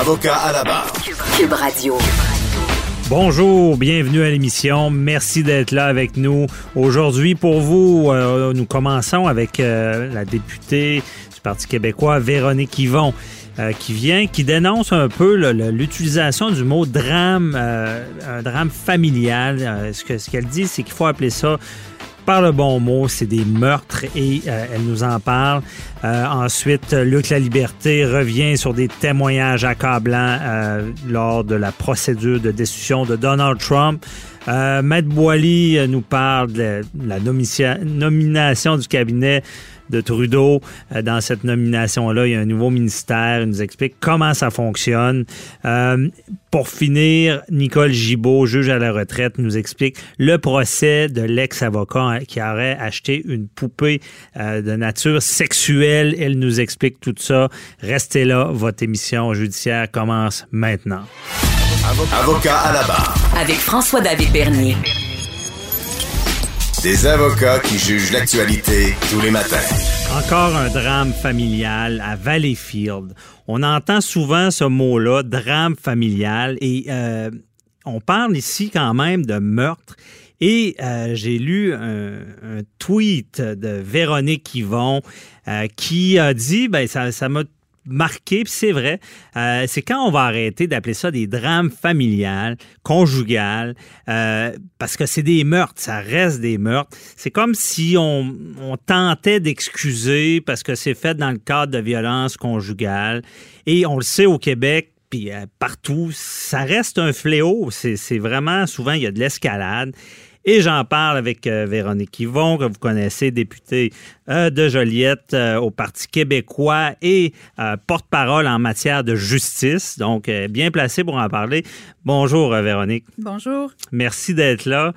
Avocat à la barre. Cube Radio. Bonjour, bienvenue à l'émission. Merci d'être là avec nous. Aujourd'hui, pour vous, euh, nous commençons avec euh, la députée du Parti québécois, Véronique Yvon. Euh, qui vient, qui dénonce un peu l'utilisation du mot drame, euh, un drame familial. Euh, ce qu'elle dit, c'est qu'il faut appeler ça par le bon mot, c'est des meurtres et euh, elle nous en parle. Euh, ensuite, Luc La Liberté revient sur des témoignages accablants euh, lors de la procédure de destitution de Donald Trump. Euh, Maître Boily euh, nous parle de la nomination du cabinet de Trudeau. Euh, dans cette nomination-là, il y a un nouveau ministère. Il nous explique comment ça fonctionne. Euh, pour finir, Nicole Gibault, juge à la retraite, nous explique le procès de l'ex-avocat qui aurait acheté une poupée de nature sexuelle. Elle nous explique tout ça. Restez là, votre émission judiciaire commence maintenant. Avocat à la barre. Avec François-David Bernier. Des avocats qui jugent l'actualité tous les matins. Encore un drame familial à Valleyfield. On entend souvent ce mot-là, drame familial, et euh, on parle ici quand même de meurtre. Et euh, j'ai lu un, un tweet de Véronique Yvon euh, qui a dit, ben ça ça m'a marqué, puis c'est vrai, euh, c'est quand on va arrêter d'appeler ça des drames familiales, conjugales, euh, parce que c'est des meurtres, ça reste des meurtres. C'est comme si on, on tentait d'excuser parce que c'est fait dans le cadre de violences conjugales. Et on le sait au Québec, puis euh, partout, ça reste un fléau. C'est c'est vraiment, souvent, il y a de l'escalade. Et j'en parle avec euh, Véronique Yvon, que vous connaissez, députée euh, de Joliette euh, au Parti québécois et porte-parole en matière de justice. Donc, bien placée pour en parler. Bonjour, Véronique. Bonjour. Merci d'être là.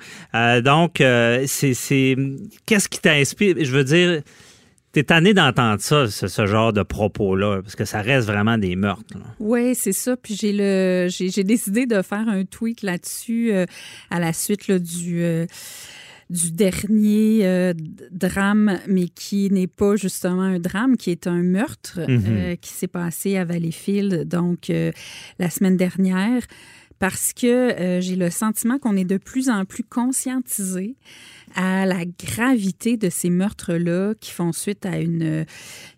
Donc, c'est, c'est- qu'est-ce qui t'inspire? Je veux dire, t'es tanné d'entendre ça, ce, ce genre de propos-là, parce que ça reste vraiment des meurtres. là. Oui, c'est ça. Puis j'ai le j'ai j'ai décidé de faire un tweet là-dessus euh, à la suite là, du euh, du dernier euh, drame, mais qui n'est pas justement un drame, qui est un meurtre Mhm. euh, qui s'est passé à Valleyfield, donc euh, la semaine dernière, parce que euh, j'ai le sentiment qu'on est de plus en plus conscientisé à la gravité de ces meurtres-là qui font suite à une,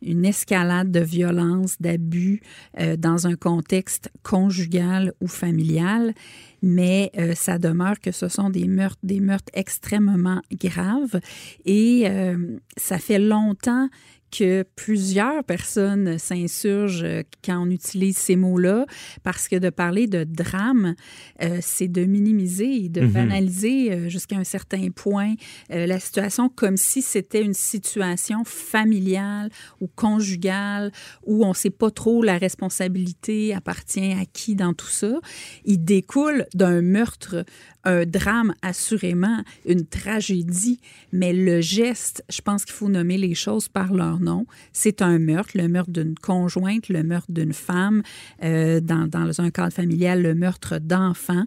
une escalade de violence, d'abus euh, dans un contexte conjugal ou familial. Mais euh, ça demeure que ce sont des meurtres, des meurtres extrêmement graves. Et euh, ça fait longtemps que plusieurs personnes s'insurgent euh, quand on utilise ces mots-là, parce que de parler de drame, euh, c'est de minimiser et de Mhm. banaliser euh, jusqu'à un certain point euh, la situation comme si c'était une situation familiale ou conjugale où on ne sait pas trop la responsabilité appartient à qui dans tout ça. Il découle d'un meurtre, un drame assurément, une tragédie, mais le geste, je pense qu'il faut nommer les choses par leur nom. C'est un meurtre, le meurtre d'une conjointe, le meurtre d'une femme, euh, dans, dans un cadre familial, le meurtre d'enfants,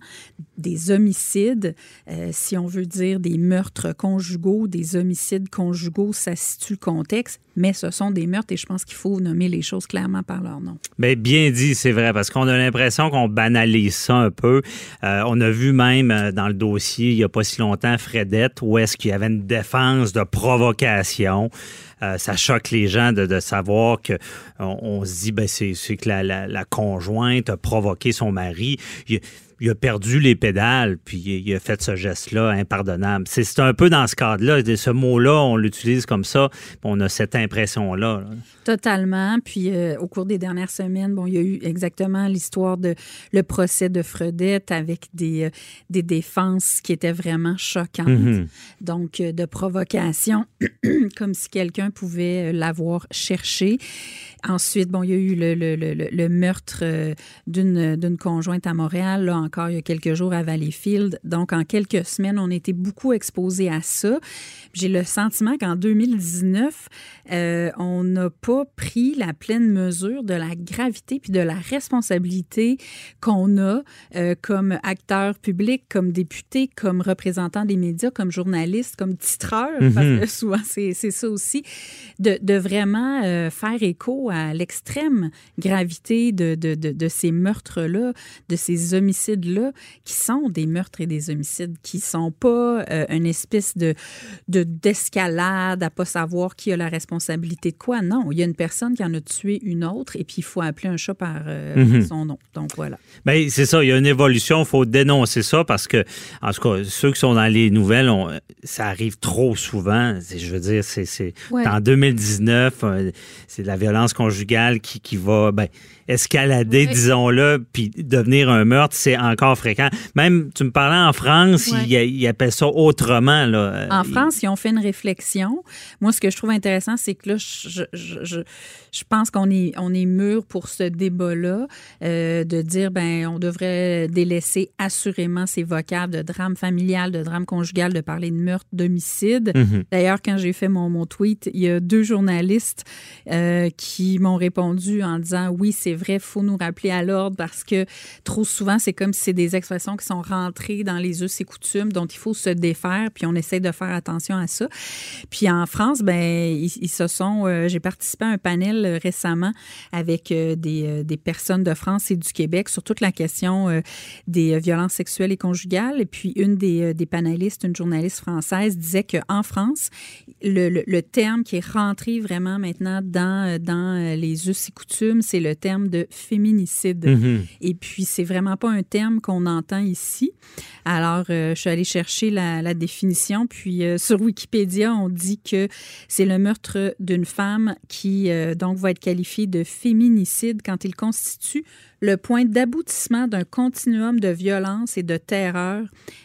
des homicides, euh, si on veut dire des meurtres conjugaux, des homicides conjugaux, ça situe le contexte, mais ce sont des meurtres et je pense qu'il faut nommer les choses clairement par leur nom. Mais bien dit, c'est vrai, parce qu'on a l'impression qu'on banalise ça un peu. Euh, on a vu même euh, dans le dossier, il n'y a pas si longtemps, Fredette, où est-ce qu'il y avait une défense de provocation. Euh, ça choque les gens de, savoir que on, se dit ben c'est que la, conjointe a provoqué son mari. Il a perdu les pédales, puis il a fait ce geste-là impardonnable. C'est un peu dans ce cadre-là. Ce mot-là, on l'utilise comme ça, on a cette impression-là. là. Totalement. Puis euh, au cours des dernières semaines, bon, il y a eu exactement l'histoire de le procès de Fredette avec des, euh, des défenses qui étaient vraiment choquantes. Mhm. Donc, euh, de provocation, comme si quelqu'un pouvait l'avoir cherché. Ensuite, bon, il y a eu le, le- le- le- meurtre euh, d'une conjointe à Montréal, là encore il y a quelques jours à Valleyfield. Donc, en quelques semaines, on été beaucoup exposés à ça. J'ai le sentiment qu'en 2019, euh, on n'a pas pris la pleine mesure de la gravité puis de la responsabilité qu'on a euh, comme acteur public, comme député, comme représentant des médias, comme journaliste, comme titreur, parce que souvent c'est ça aussi, de, de vraiment euh, faire écho à l'extrême gravité de, de, de, de ces meurtres-là, de ces homicides-là, qui sont des meurtres et des homicides, qui sont pas euh, une espèce de de- d'escalade à pas savoir qui a la responsabilité de quoi. Non, il y a une personne qui en a tué une autre et puis il faut appeler un chat par euh, son nom. Donc voilà. Ben, c'est ça, il y a une évolution, il faut dénoncer ça parce que, en tout cas, ceux qui sont dans les nouvelles, on- ça arrive trop souvent. Je veux dire, c'est Ouais. en 2019, euh, c'est la violence conjugale qui, qui va ben, escalader, Ouais. disons-le, puis devenir un meurtre, c'est encore fréquent. Même, tu me parlais en France, Ouais. ils, ils appellent ça autrement. Là. En Ils- France, ils ont fait une réflexion. Moi, ce que je trouve intéressant, c'est que là, je, je, je, je pense qu'on est, on est mûr pour ce débat-là, euh, de dire, ben, on devrait délaisser assurément ces vocables de drame familial, de drame conjugal, de parler de meurtre, d'homicide. Mhm. D'ailleurs, quand j'ai fait mon, mon tweet, il y a deux journalistes euh, qui m'ont répondu en disant oui, c'est vrai, faut nous rappeler à l'ordre parce que trop souvent, c'est comme si c'est des expressions qui sont rentrées dans les us et coutumes dont il faut se défaire, puis on essaie de faire attention à ça. Puis en France, ben ils, ils se sont. euh, j'ai participé à un panel euh, récemment avec euh, des, des personnes de France et du Québec sur toute la question euh, des violences sexuelles et conjugales. Et puis une des, des panélistes, une journaliste française, disait qu'en France, le, le- le terme qui est rentré vraiment maintenant dans, dans les us et coutumes, c'est le terme de féminicide. Mhm. Et puis, c'est vraiment pas un terme qu'on entend ici. Alors, je suis allée chercher la, la définition. Puis, sur Wikipédia, on dit que c'est le meurtre d'une femme qui, euh, donc, va être qualifié de féminicide quand il constitue le point d'aboutissement d'un continuum de violence et de terreur,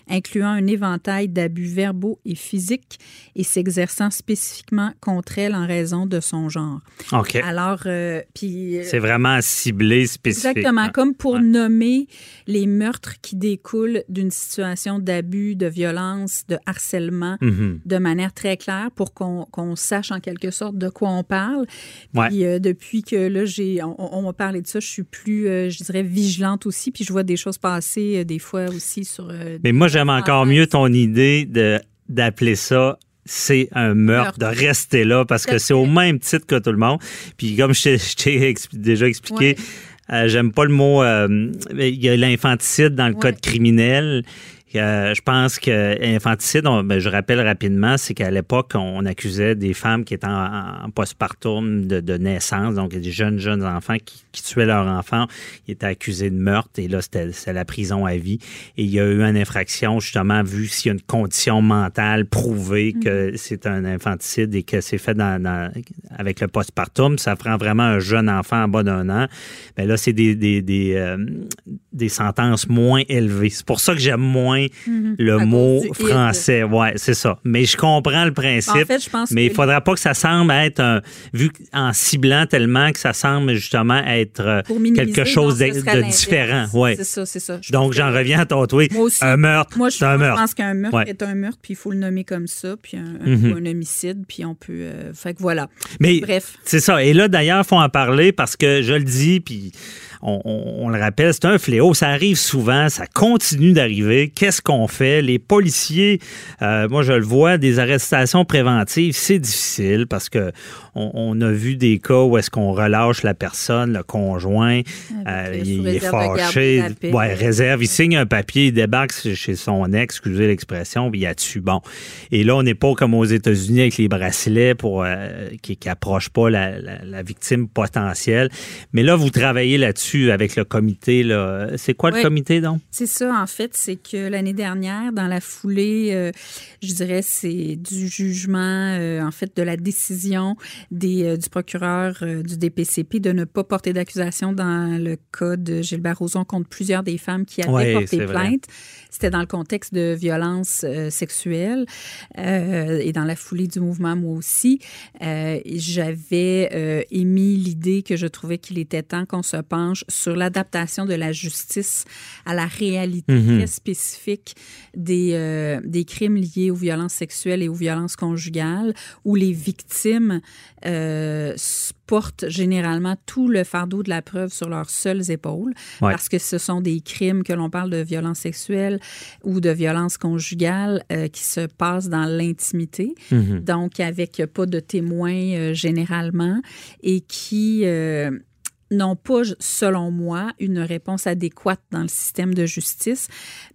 incluant un éventail d'abus verbaux et physiques et s'exerçant spécifiquement contre elle en raison de son genre. OK. Alors, euh, puis... euh, C'est vraiment ciblé, spécifique. Exactement, comme pour Ouais. nommer les meurtres qui découlent d'une situation d'abus, de violence, de harcèlement Mhm. de manière très claire pour qu'on sache en quelque sorte de quoi on parle. Ouais. Puis euh, depuis que là, j'ai, on, on m'a parlé de ça, je suis plus, euh, je dirais, vigilante aussi. Puis je vois des choses passer euh, des fois aussi sur. euh, Mais moi, j'aime encore mieux ton idée de d'appeler ça c'est un meurtre, de rester là parce que c'est au même titre que tout le monde. Puis comme je t'ai- déjà expliqué, Ouais. euh, j'aime pas le mot. euh, il y a l'infanticide dans le Ouais. code criminel. Euh, je pense que infanticide, on- ben, je rappelle rapidement, c'est qu'à l'époque, on accusait des femmes qui étaient en, en postpartum de, de naissance, donc des jeunes, jeunes enfants qui, qui tuaient leurs enfants. Ils étaient accusés de meurtre et là, c'était la prison à vie. Et il y a eu une infraction, justement, vu s'il y a une condition mentale prouvée que c'est un infanticide et que c'est fait dans, dans- avec le postpartum. Ça prend vraiment un jeune enfant en bas d'un an. Ben là, c'est des, des, des, euh, des sentences moins élevées. C'est pour ça que j'aime moins le À cause mot français. Ouais, c'est ça. Mais je comprends le principe. En fait, je pense mais il que- faudra pas que ça semble être un, vu en ciblant tellement que ça semble justement être euh, quelque chose non, de, différent. Ouais. C'est ça, c'est ça. Je Donc j'en reviens à ton tweet. Moi aussi. Un meurtre, Moi, je, un moi, je meurtre. pense qu'un meurtre Ouais. est un meurtre, puis il faut le nommer comme ça, puis un, Mhm. un homicide, puis on peut. euh, fait que voilà. Mais Bref. c'est ça. Et là, d'ailleurs, il faut en parler parce que je le dis, puis on, le rappelle, c'est un fléau. Ça arrive souvent, ça continue d'arriver. Qu'est-ce qu'on fait? Les policiers, euh, moi, je le vois, des arrestations préventives, c'est difficile parce que on, on a vu des cas où est-ce qu'on relâche la personne, le conjoint, Avec, euh, il, est fâché, ouais, réserve, il signe un papier, il débarque chez son ex, excusez l'expression, puis il a dessus. Bon. Et là, on n'est pas comme aux États-Unis avec les bracelets pour euh, qui, qui approchent pas la, la- la victime potentielle. Mais là, vous travaillez là-dessus avec le comité. Là. C'est quoi le comité, donc? C'est ça, en fait, c'est que l'année dernière, dans la foulée, euh, je dirais, c'est du jugement, en fait, de la décision des, euh, du procureur euh, du DPCP de ne pas porter d'accusation dans le cas de Gilbert Rozon contre plusieurs des femmes qui avaient porté plainte. C'était dans le contexte de violences euh, sexuelles euh, et dans la foulée du mouvement, moi aussi. Euh, J'avais émis l'idée que je trouvais qu'il était temps qu'on se penche sur l'adaptation de la justice à la réalité Mhm. très spécifique des, des crimes liés aux violences sexuelles et aux violences conjugales, où les victimes euh, portent généralement tout le fardeau de la preuve sur leurs seules épaules, Ouais. parce que ce sont des crimes que l'on parle de violences sexuelles ou de violences conjugales euh, qui se passent dans l'intimité, Mhm. donc avec pas de témoins euh, généralement, et qui euh, n'ont pas, selon moi, une réponse adéquate dans le système de justice,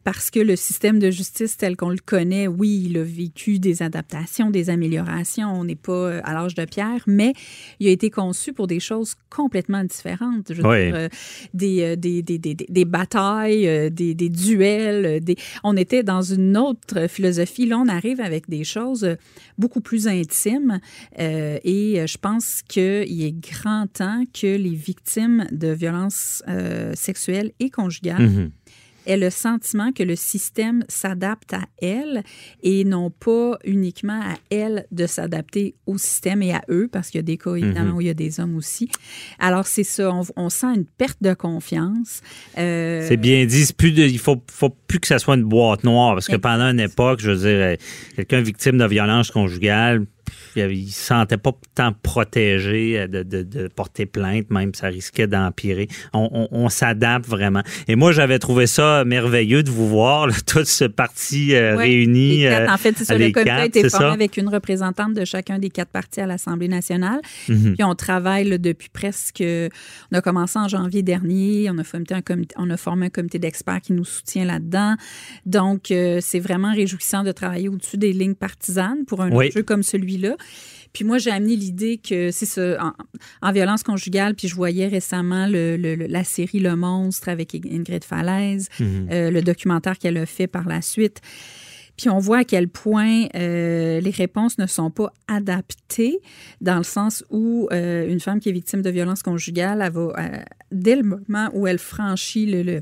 parce que le système de justice tel qu'on le connaît, oui, il a vécu des adaptations, des améliorations, on n'est pas euh, à l'âge de pierre, mais il a été conçu pour des choses complètement différentes. Je veux Oui. dire, euh, des, euh, des, des, des, des batailles, des, des duels. On était dans une autre philosophie. Là, on arrive avec des choses beaucoup plus intimes euh, et je pense qu'il est grand temps que les victimes de violences euh, sexuelles et conjugales Mhm. Aient le sentiment que le système s'adapte à elles et non pas uniquement à elles de s'adapter au système et à eux, parce qu'il y a des cas, évidemment, Mhm. où il y a des hommes aussi. Alors, c'est ça, on, on sent une perte de confiance. Euh, C'est bien dit. C'est plus de, il faut, faut plus que ça soit une boîte noire parce que pendant une époque, je veux dire, quelqu'un victime de violence conjugale, il ne se sentait pas tant protégé euh, de, de- de porter plainte, même ça risquait d'empirer. On, on- on s'adapte vraiment. Et moi, j'avais trouvé ça merveilleux de vous voir, là, toute ce parti euh, réuni. les quatre. euh, en fait, c'est ça. Le comité a été formé ça? avec une représentante de chacun des quatre partis à l'Assemblée nationale. Mhm. Puis on travaille là, depuis presque. On a commencé en janvier dernier. On a formé un comité, on a formé un comité d'experts qui nous soutient là-dedans. Donc, euh, c'est vraiment réjouissant de travailler au-dessus des lignes partisanes pour un Oui. enjeu comme celui-là. Puis moi, j'ai amené l'idée que c'est ça, en, en violence conjugale, puis je voyais récemment le- la série Le Monstre avec Ingrid Falaise, Mhm. euh, le documentaire qu'elle a fait par la suite. Puis on voit à quel point euh, les réponses ne sont pas adaptées dans le sens où euh, une femme qui est victime de violence conjugale, elle va, dès le moment où elle franchit le, le,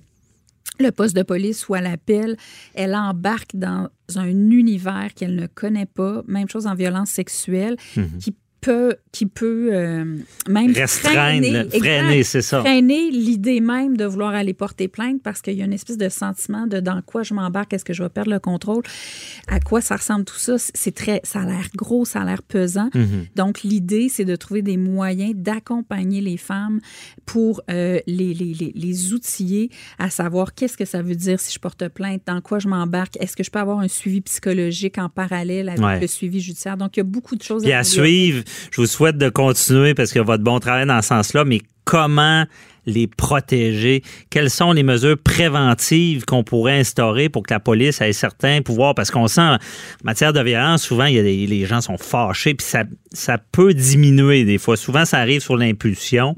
le poste de police ou à l'appel, elle embarque dans un univers qu'elle ne connaît pas. Même chose en violence sexuelle, qui peut, qui peut euh, même Restreindre, freiner, freiner, c'est ça. freiner l'idée même de vouloir aller porter plainte parce qu'il y a une espèce de sentiment de dans quoi je m'embarque, est-ce que je vais perdre le contrôle, à quoi ça ressemble tout ça. C'est très, ça a l'air gros, ça a l'air pesant. Mhm. Donc l'idée, c'est de trouver des moyens d'accompagner les femmes pour euh, les, les, les, les outiller à savoir qu'est-ce que ça veut dire si je porte plainte, dans quoi je m'embarque, est-ce que je peux avoir un suivi psychologique en parallèle avec Ouais. le suivi judiciaire. Donc il y a beaucoup de choses Puis à améliorer. suivre, je vous souhaite de continuer parce que votre bon travail dans ce sens-là, mais comment les protéger? Quelles sont les mesures préventives qu'on pourrait instaurer pour que la police ait certains pouvoirs? Parce qu'on sent, en matière de violence, souvent, il y a des, les gens sont fâchés, puis ça, ça peut diminuer des fois. Souvent, ça arrive sur l'impulsion.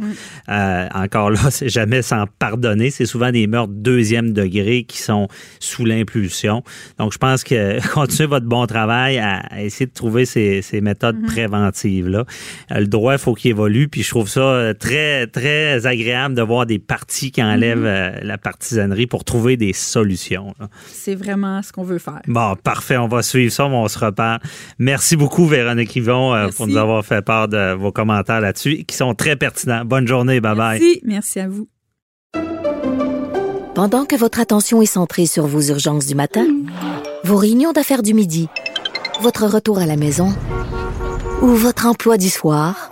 Euh, encore là, c'est jamais sans pardonner. C'est souvent des meurtres deuxième degré qui sont sous l'impulsion. Donc, je pense que continuez votre bon travail à, à essayer de trouver ces, ces méthodes préventives-là. Euh, le droit, il faut qu'il évolue, puis je trouve ça euh, très, très agréable de voir des partis qui enlèvent euh, la partisanerie pour trouver des solutions. C'est vraiment ce qu'on veut faire. Bon, parfait. On va suivre ça, on se reparle. Merci beaucoup, Véronique Yvon, pour nous avoir fait part de vos commentaires là-dessus, qui sont très pertinents. Bonne journée. Bye-bye. Merci, merci à vous. Pendant que votre attention est centrée sur vos urgences du matin, vos réunions d'affaires du midi, votre retour à la maison ou votre emploi du soir,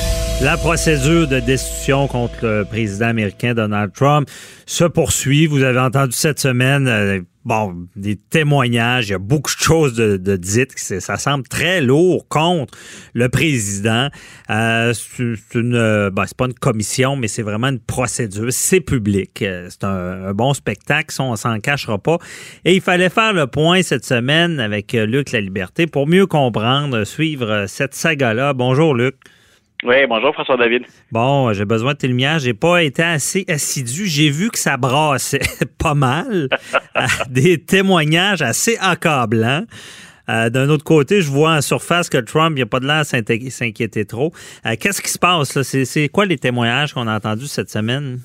La procédure de destitution contre le président américain Donald Trump se poursuit. Vous avez entendu cette semaine, euh, bon, des témoignages. Il y a beaucoup de choses de, de dites. Ça semble très lourd contre le président. Euh, c'est une, ben, c'est pas une commission, mais c'est vraiment une procédure. C'est public. Euh, c'est un, bon spectacle. on s'en cachera pas. Et il fallait faire le point cette semaine avec Luc La Liberté pour mieux comprendre, suivre cette saga-là. Bonjour, Luc. Oui, bonjour François David. Bon, j'ai besoin de tes lumières. J'ai pas été assez assidu. J'ai vu que ça brassait pas mal. des témoignages assez accablants. Euh, d'un autre côté, je vois en surface que Trump, il a pas de l'air s'inquiéter trop. Euh, qu'est-ce qui se passe? là? C'est quoi les témoignages qu'on a entendus cette semaine?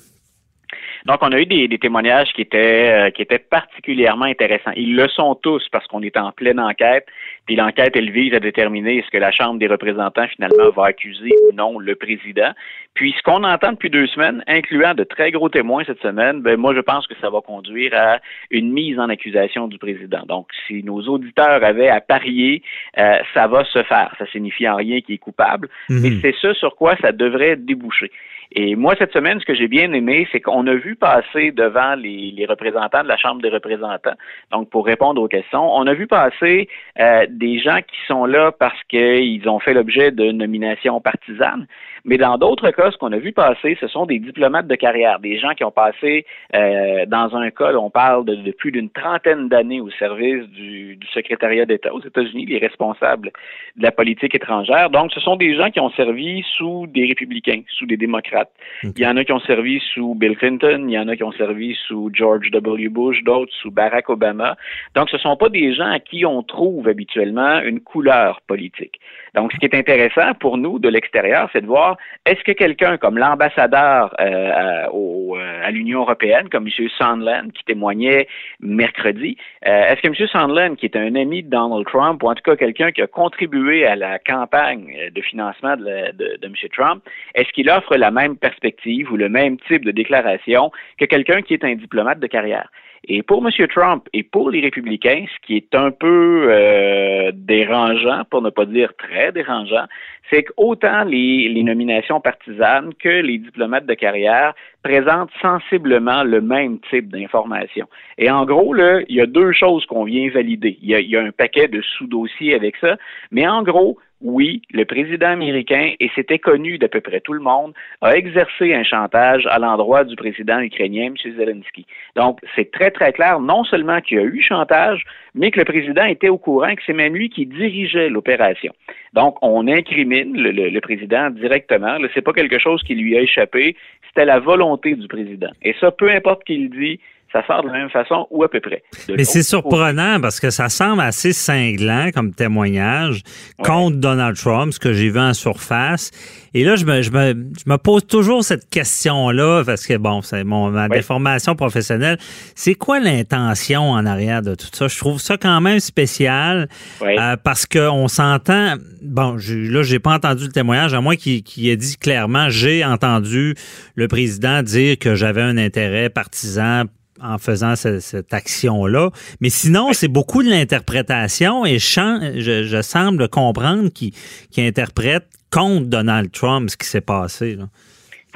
Donc, on a eu des, témoignages qui étaient euh, qui étaient particulièrement intéressants. Ils le sont tous parce qu'on est en pleine enquête. Puis l'enquête, elle vise à déterminer est-ce que la Chambre des représentants finalement va accuser ou non le président. Puis ce qu'on entend depuis deux semaines, incluant de très gros témoins cette semaine, ben moi je pense que ça va conduire à une mise en accusation du président. Donc si nos auditeurs avaient à parier, euh, ça va se faire. Ça signifie en rien qu'il est coupable, mhm. mais c'est ce sur quoi ça devrait déboucher. Et moi, cette semaine, ce que j'ai bien aimé, c'est qu'on a vu passer devant les, les, représentants de la Chambre des représentants, donc pour répondre aux questions, on a vu passer euh, des gens qui sont là parce qu'ils ont fait l'objet de nominations partisanes, mais dans d'autres cas, ce qu'on a vu passer, ce sont des diplomates de carrière, des gens qui ont passé, euh, dans un cas, on parle de, plus d'une trentaine d'années au service du, du secrétariat d'État aux États-Unis, les responsables de la politique étrangère. Donc, ce sont des gens qui ont servi sous des républicains, sous des démocrates. Il y en a qui ont servi sous Bill Clinton, il y en a qui ont servi sous George W. Bush, d'autres sous Barack Obama. Donc, ce ne sont pas des gens à qui on trouve habituellement une couleur politique. Donc, ce qui est intéressant pour nous de l'extérieur, c'est de voir est-ce que quelqu'un comme l'ambassadeur euh, à, euh, à l'Union européenne, comme M. Sondland, qui témoignait mercredi, euh, est-ce que M. Sondland, qui est un ami de Donald Trump, ou en tout cas quelqu'un qui a contribué à la campagne de financement de, de, de M. Trump, est-ce qu'il offre la même perspective ou le même type de déclaration que quelqu'un qui est un diplomate de carrière? Et pour M. Trump et pour les républicains, ce qui est un peu euh, dérangeant, pour ne pas dire très dérangeant, c'est qu'autant les, les nominations partisanes que les diplomates de carrière présentent sensiblement le même type d'informations. Et en gros, là, il y a deux choses qu'on vient valider. Il y a, il y a un paquet de sous-dossiers avec ça, mais en gros, oui, le président américain, et c'était connu d'à peu près tout le monde, a exercé un chantage à l'endroit du président ukrainien, M. Zelensky. Donc, c'est très, très clair, non seulement qu'il y a eu chantage, mais que le président était au courant que c'est même lui qui dirigeait l'opération. Donc, on incrimine le, le, président directement. Ce n'est pas quelque chose qui lui a échappé, c'était la volonté du président. Et ça, peu importe qu'il dit, ça sort de la même façon ou à peu près. Mais c'est surprenant parce que ça semble assez cinglant comme témoignage contre Donald Trump, ce que j'ai vu en surface. Et là, je me, je me, je me pose toujours cette question-là parce que, bon, c'est mon, ma déformation professionnelle. C'est quoi l'intention en arrière de tout ça? Je trouve ça quand même spécial euh, parce qu'on s'entend. Bon, là, j'ai pas entendu le témoignage, à moi qui, qui ait dit clairement, j'ai entendu le président dire que j'avais un intérêt partisan en faisant cette, action-là. Mais sinon, c'est beaucoup de l'interprétation et je, je, semble comprendre qu'il interprète contre Donald Trump ce qui s'est passé.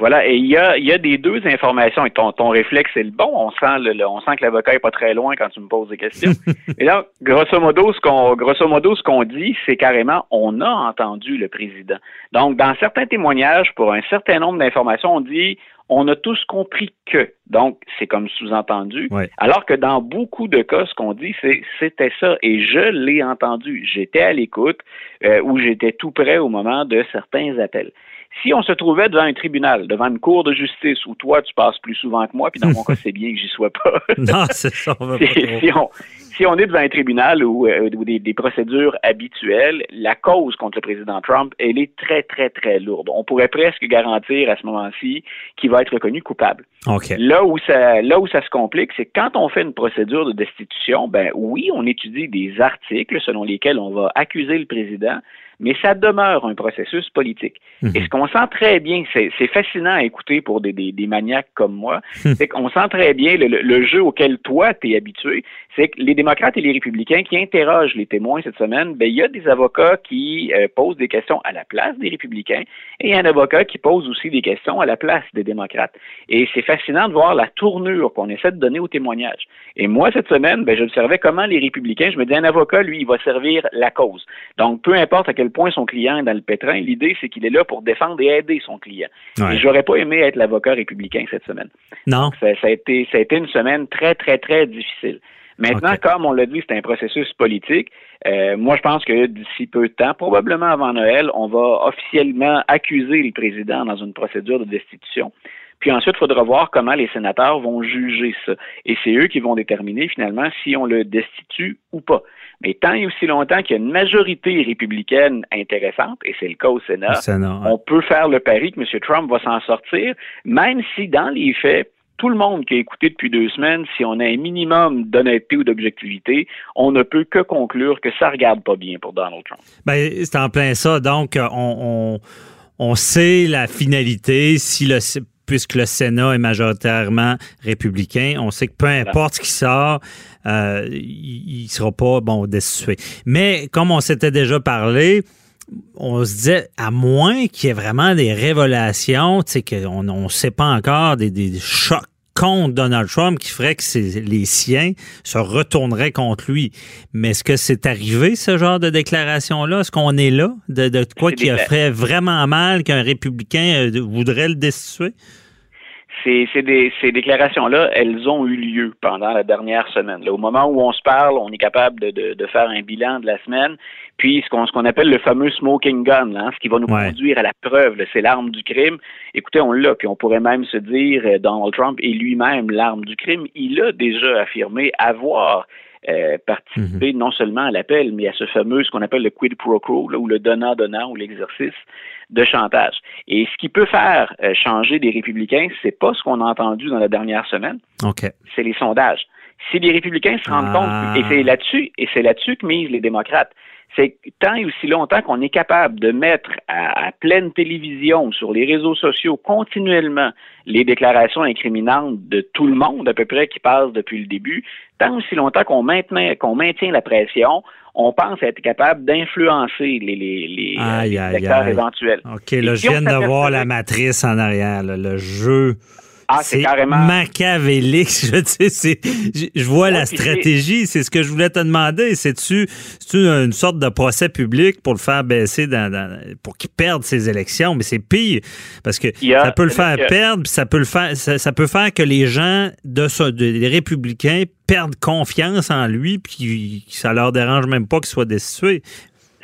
Voilà, et il y a, y a des deux informations, et ton, ton réflexe est le bon. On sent, le, on sent que l'avocat est pas très loin quand tu me poses des questions. et là, grosso modo, ce qu'on, grosso modo, ce qu'on dit, c'est carrément, on a entendu le président. Donc, dans certains témoignages, pour un certain nombre d'informations, on dit, on a tous compris que. Donc, c'est comme sous-entendu. Alors que dans beaucoup de cas, ce qu'on dit, c'est c'était ça. Et je l'ai entendu. J'étais à l'écoute euh, ou j'étais tout près au moment de certains appels. Si on se trouvait devant un tribunal, devant une cour de justice où toi, tu passes plus souvent que moi, puis dans mon cas, c'est bien que j'y sois pas. non, c'est ça. si, on, si on est devant un tribunal ou, euh, ou des, des procédures habituelles, la cause contre le président Trump, elle est très, très, très lourde. On pourrait presque garantir à ce moment-ci qu'il va être reconnu coupable. OK. Là où ça, là où ça se complique, c'est que quand on fait une procédure de destitution, ben oui, on étudie des articles selon lesquels on va accuser le président, mais ça demeure un processus politique. Mhm. Et ce qu'on sent très bien, c'est fascinant à écouter pour des, des, des maniaques comme moi, c'est qu'on sent très bien le, le- le jeu auquel toi t'es habitué, c'est que les démocrates et les républicains qui interrogent les témoins cette semaine, ben il y a des avocats qui euh, posent des questions à la place des républicains et il y a un avocat qui pose aussi des questions à la place des démocrates. Et c'est fascinant de voir la tournure qu'on essaie de donner au témoignage. Et moi, cette semaine, ben, j'observais comment les républicains, je me dis, un avocat, lui, il va servir la cause. Donc, peu importe à quel point son client est dans le pétrin, l'idée, c'est qu'il est là pour défendre et aider son client. Ouais. Et j'aurais pas aimé être l'avocat républicain cette semaine. Non. Ça, ça a été, ça a été une semaine très, très, très difficile. Maintenant, comme on l'a dit, c'est un processus politique. Euh, moi, je pense que d'ici peu de temps, probablement avant Noël, on va officiellement accuser le président dans une procédure de destitution. Puis ensuite, il faudra voir comment les sénateurs vont juger ça. Et c'est eux qui vont déterminer finalement si on le destitue ou pas. Mais tant et aussi longtemps qu'il y a une majorité républicaine intéressante, et c'est le cas au Sénat, Le Sénat, ouais. on peut faire le pari que M. Trump va s'en sortir, même si dans les faits, tout le monde qui a écouté depuis deux semaines, si on a un minimum d'honnêteté ou d'objectivité, on ne peut que conclure que ça regarde pas bien pour Donald Trump. Ben, c'est en plein ça. Donc, on, on, on sait la finalité si le puisque le Sénat est majoritairement républicain, on sait que peu importe ce qui sort, euh, il ne sera pas bon destitué. Mais comme on s'était déjà parlé, on se disait, à moins qu'il y ait vraiment des révélations, tu sais, qu'on ne sait pas encore, des, des chocs contre Donald Trump qui ferait que les siens se retourneraient contre lui. Mais est-ce que c'est arrivé, ce genre de déclaration-là? Est-ce qu'on est là? De, de quoi qui fait vraiment mal qu'un républicain euh, voudrait le destituer? Ces, ces, des- ces déclations-là, elles ont eu lieu pendant la dernière semaine. Là, au moment où on se parle, on est capable de, de, de faire un bilan de la semaine. Puis ce qu'on appelle le fameux smoking gun, là, hein, ce qui va nous Ouais. conduire à la preuve, c'est l'arme du crime. Écoutez, on l'a, puis on pourrait même se dire euh, Donald Trump est lui-même l'arme du crime. Il a déjà affirmé avoir euh, participé non seulement à l'appel, mais à ce fameux, ce qu'on appelle le quid pro quo, là, ou le donnant-donnant, ou l'exercice de chantage. Et ce qui peut faire euh, changer des républicains, c'est pas ce qu'on a entendu dans la dernière semaine, OK. c'est les sondages. Si les républicains se rendent Ah. compte, et c'est là-dessus, et c'est là-dessus que misent les démocrates, c'est que tant et aussi longtemps qu'on est capable de mettre à, à pleine télévision, sur les réseaux sociaux, continuellement les déclarations incriminantes de tout le monde à peu près qui passe depuis le début, tant aussi longtemps qu'on maintient, qu'on maintient la pression, on pense être capable d'influencer les, les, les, Aïe, les aïe, aïe. éventuels. OK, là, je viens de voir la matrice en arrière, là, le jeu. Ah, c'est carrément. machiavélique. Je, sais, c'est- je, je vois Ouais, la stratégie. C'est ce que je voulais te demander. C'est-tu une sorte de procès public pour le faire baisser, dans, dans- pour qu'il perde ses élections? Mais c'est pire parce que ça peut le faire que- perdre, puis ça peut le faire, ça, ça peut faire que les gens de, ça- de- les républicains perdent confiance en lui, puis ça leur dérange même pas qu'il soit destitué.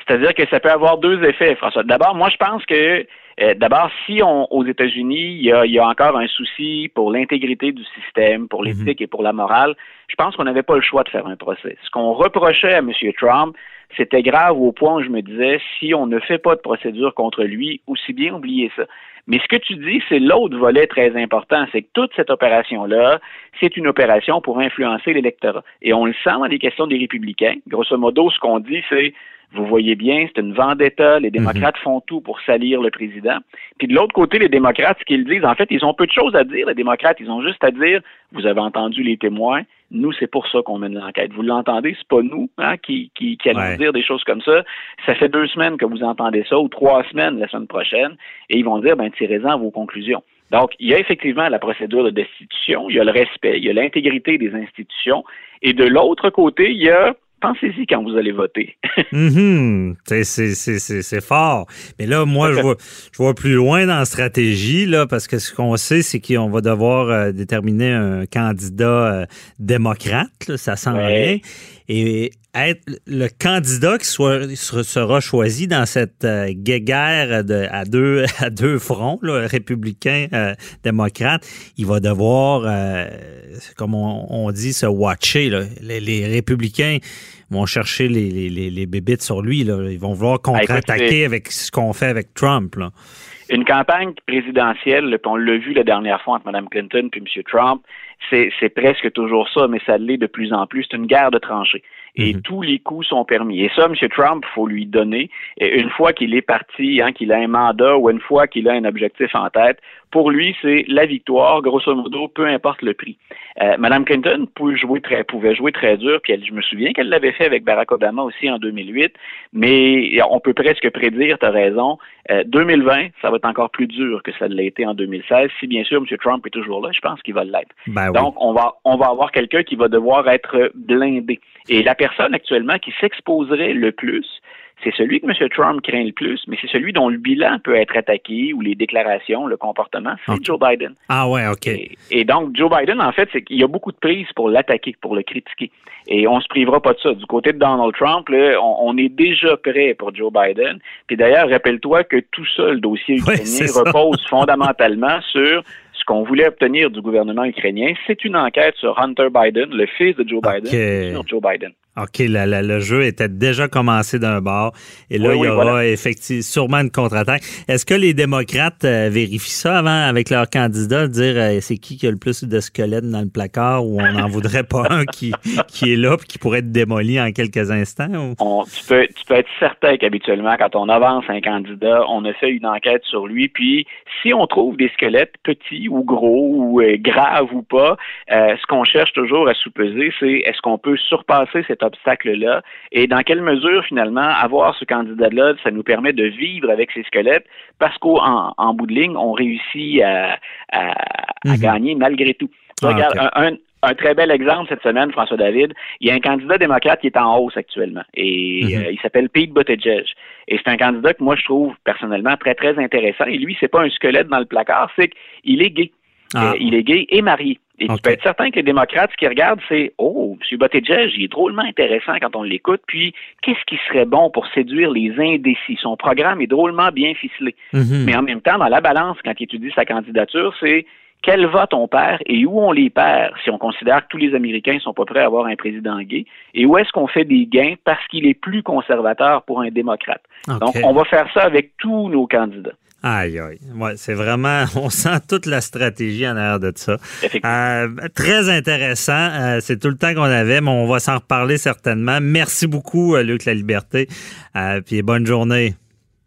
C'est-à-dire que ça peut avoir deux effets, François. D'abord, moi, je pense que, euh, d'abord, si on, aux États-Unis, il y a, il y a encore un souci pour l'intégrité du système, pour l'éthique et pour la morale, je pense qu'on n'avait pas le choix de faire un procès. Ce qu'on reprochait à M. Trump, c'était grave au point où je me disais, si on ne fait pas de procédure contre lui, aussi bien oublier ça. Mais ce que tu dis, c'est l'autre volet très important, c'est que toute cette opération-là, c'est une opération pour influencer l'électorat. Et on le sent dans les questions des républicains. Grosso modo, ce qu'on dit, c'est vous voyez bien, c'est une vendetta. Les démocrates font tout pour salir le président. Puis de l'autre côté, les démocrates, ce qu'ils disent, en fait, ils ont peu de choses à dire. Les démocrates, ils ont juste à dire, vous avez entendu les témoins. Nous, c'est pour ça qu'on mène l'enquête. Vous l'entendez, c'est pas nous hein, qui, qui, qui allons Ouais. dire des choses comme ça. Ça fait deux semaines que vous entendez ça, ou trois semaines la semaine prochaine, et ils vont dire, ben tirez-en vos conclusions. Donc, il y a effectivement la procédure de destitution, il y a le respect, il y a l'intégrité des institutions, et de l'autre côté, il y a pensez-y quand vous allez voter. Mhm. C'est- fort. Mais là, moi, je vois, je vois plus loin dans la stratégie, là, parce que ce qu'on sait, c'est qu'on va devoir euh, déterminer un candidat euh, démocrate. là, ça sent Ouais. rien. Et être le candidat qui soit, sera choisi dans cette euh, guéguerre de, à, deux, à deux fronts, là, républicain, euh, démocrate, il va devoir, euh, comme on, dit, se watcher. Là. Les, républicains vont chercher les, les, les, bébites sur lui. Là. Ils vont vouloir ah, contre-attaquer avec ce qu'on fait avec Trump. Là. Une campagne présidentielle, on l'a vu la dernière fois entre Mme Clinton et M. Trump, c'est presque toujours ça, mais ça l'est de plus en plus. C'est une guerre de tranchées et mhm. tous les coups sont permis. Et ça, M. Trump, faut lui donner. Et une fois qu'il est parti, hein, qu'il a un mandat ou une fois qu'il a un objectif en tête, pour lui, c'est la victoire, grosso modo, peu importe le prix. Euh, Mme Clinton pouvait jouer très, pouvait jouer très dur, puis elle, je me souviens qu'elle l'avait fait avec Barack Obama aussi en 2008, mais on peut presque prédire, tu as raison, 2020, euh, ça va être encore plus dur que ça l'a été en 2016, si bien sûr M. Trump est toujours là, je pense qu'il va l'être. Ben Donc, on va, on va avoir quelqu'un qui va devoir être blindé. Et la personne actuellement qui s'exposerait le plus, c'est celui que M. Trump craint le plus, mais c'est celui dont le bilan peut être attaqué ou les déclarations, le comportement, c'est Joe Biden. Ah ouais, OK. Et, donc, Joe Biden, en fait, c'est qu'il y a beaucoup de prises pour l'attaquer, pour le critiquer. Et on se privera pas de ça. Du côté de Donald Trump, là, on, est déjà prêt pour Joe Biden. Puis d'ailleurs, rappelle-toi que tout ça, le dossier ukrainien repose fondamentalement sur ce qu'on voulait obtenir du gouvernement ukrainien. C'est une enquête sur Hunter Biden, le fils de Joe Biden, sur Joe Biden. OK, le jeu était déjà commencé d'un bord. Et là, il y aura effectivement sûrement une contre-attaque. Est-ce que les démocrates euh, vérifient ça avant avec leur candidat, dire euh, c'est qui qui a le plus de squelettes dans le placard ou on n'en voudrait pas un qui, qui est là et qui pourrait être démoli en quelques instants? tu, peux, tu peux être certain qu'habituellement, quand on avance un candidat, on a fait une enquête sur lui. Puis, si on trouve des squelettes petits ou gros ou euh, graves ou pas, ce qu'on cherche toujours à sous-peser, c'est est-ce qu'on peut surpasser cette obstacle-là et dans quelle mesure, finalement, avoir ce candidat-là, ça nous permet de vivre avec ces squelettes? Parce qu'en en bout de ligne, on réussit à, mhm. gagner malgré tout. Ah, regarde, un, très bel exemple cette semaine, François David. Il y a un candidat démocrate qui est en hausse actuellement et mhm. euh, il s'appelle Pete Buttigieg. Et c'est un candidat que moi je trouve personnellement très très intéressant. Et lui, c'est pas un squelette dans le placard, c'est qu'il est gay. Ah. Euh, il est gay et marié. Et tu peux être certain que les démocrates, ce qu'ils regardent, c'est Oh, M. Buttigieg, il est drôlement intéressant quand on l'écoute. Puis, qu'est-ce qui serait bon pour séduire les indécis? Son programme est drôlement bien ficelé. Mhm. Mais en même temps, dans la balance, quand il étudie sa candidature, c'est quel vote on perd et où on les perd si on considère que tous les Américains ne sont pas prêts à avoir un président gay? Et où est-ce qu'on fait des gains parce qu'il est plus conservateur pour un démocrate? Donc, on va faire ça avec tous nos candidats. Aïe, aïe. Ouais, c'est vraiment, on sent toute la stratégie en arrière de ça. Euh, très intéressant. Euh, c'est tout le temps qu'on avait, mais on va s'en reparler certainement. Merci beaucoup, euh, Luc La Liberté. puis bonne journée.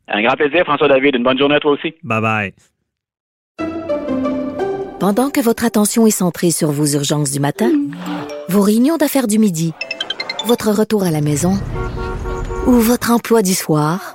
Un grand plaisir, François-David. Une bonne journée à toi aussi. Bye bye. Pendant que votre attention est centrée sur vos urgences du matin, vos réunions d'affaires du midi, votre retour à la maison ou votre emploi du soir,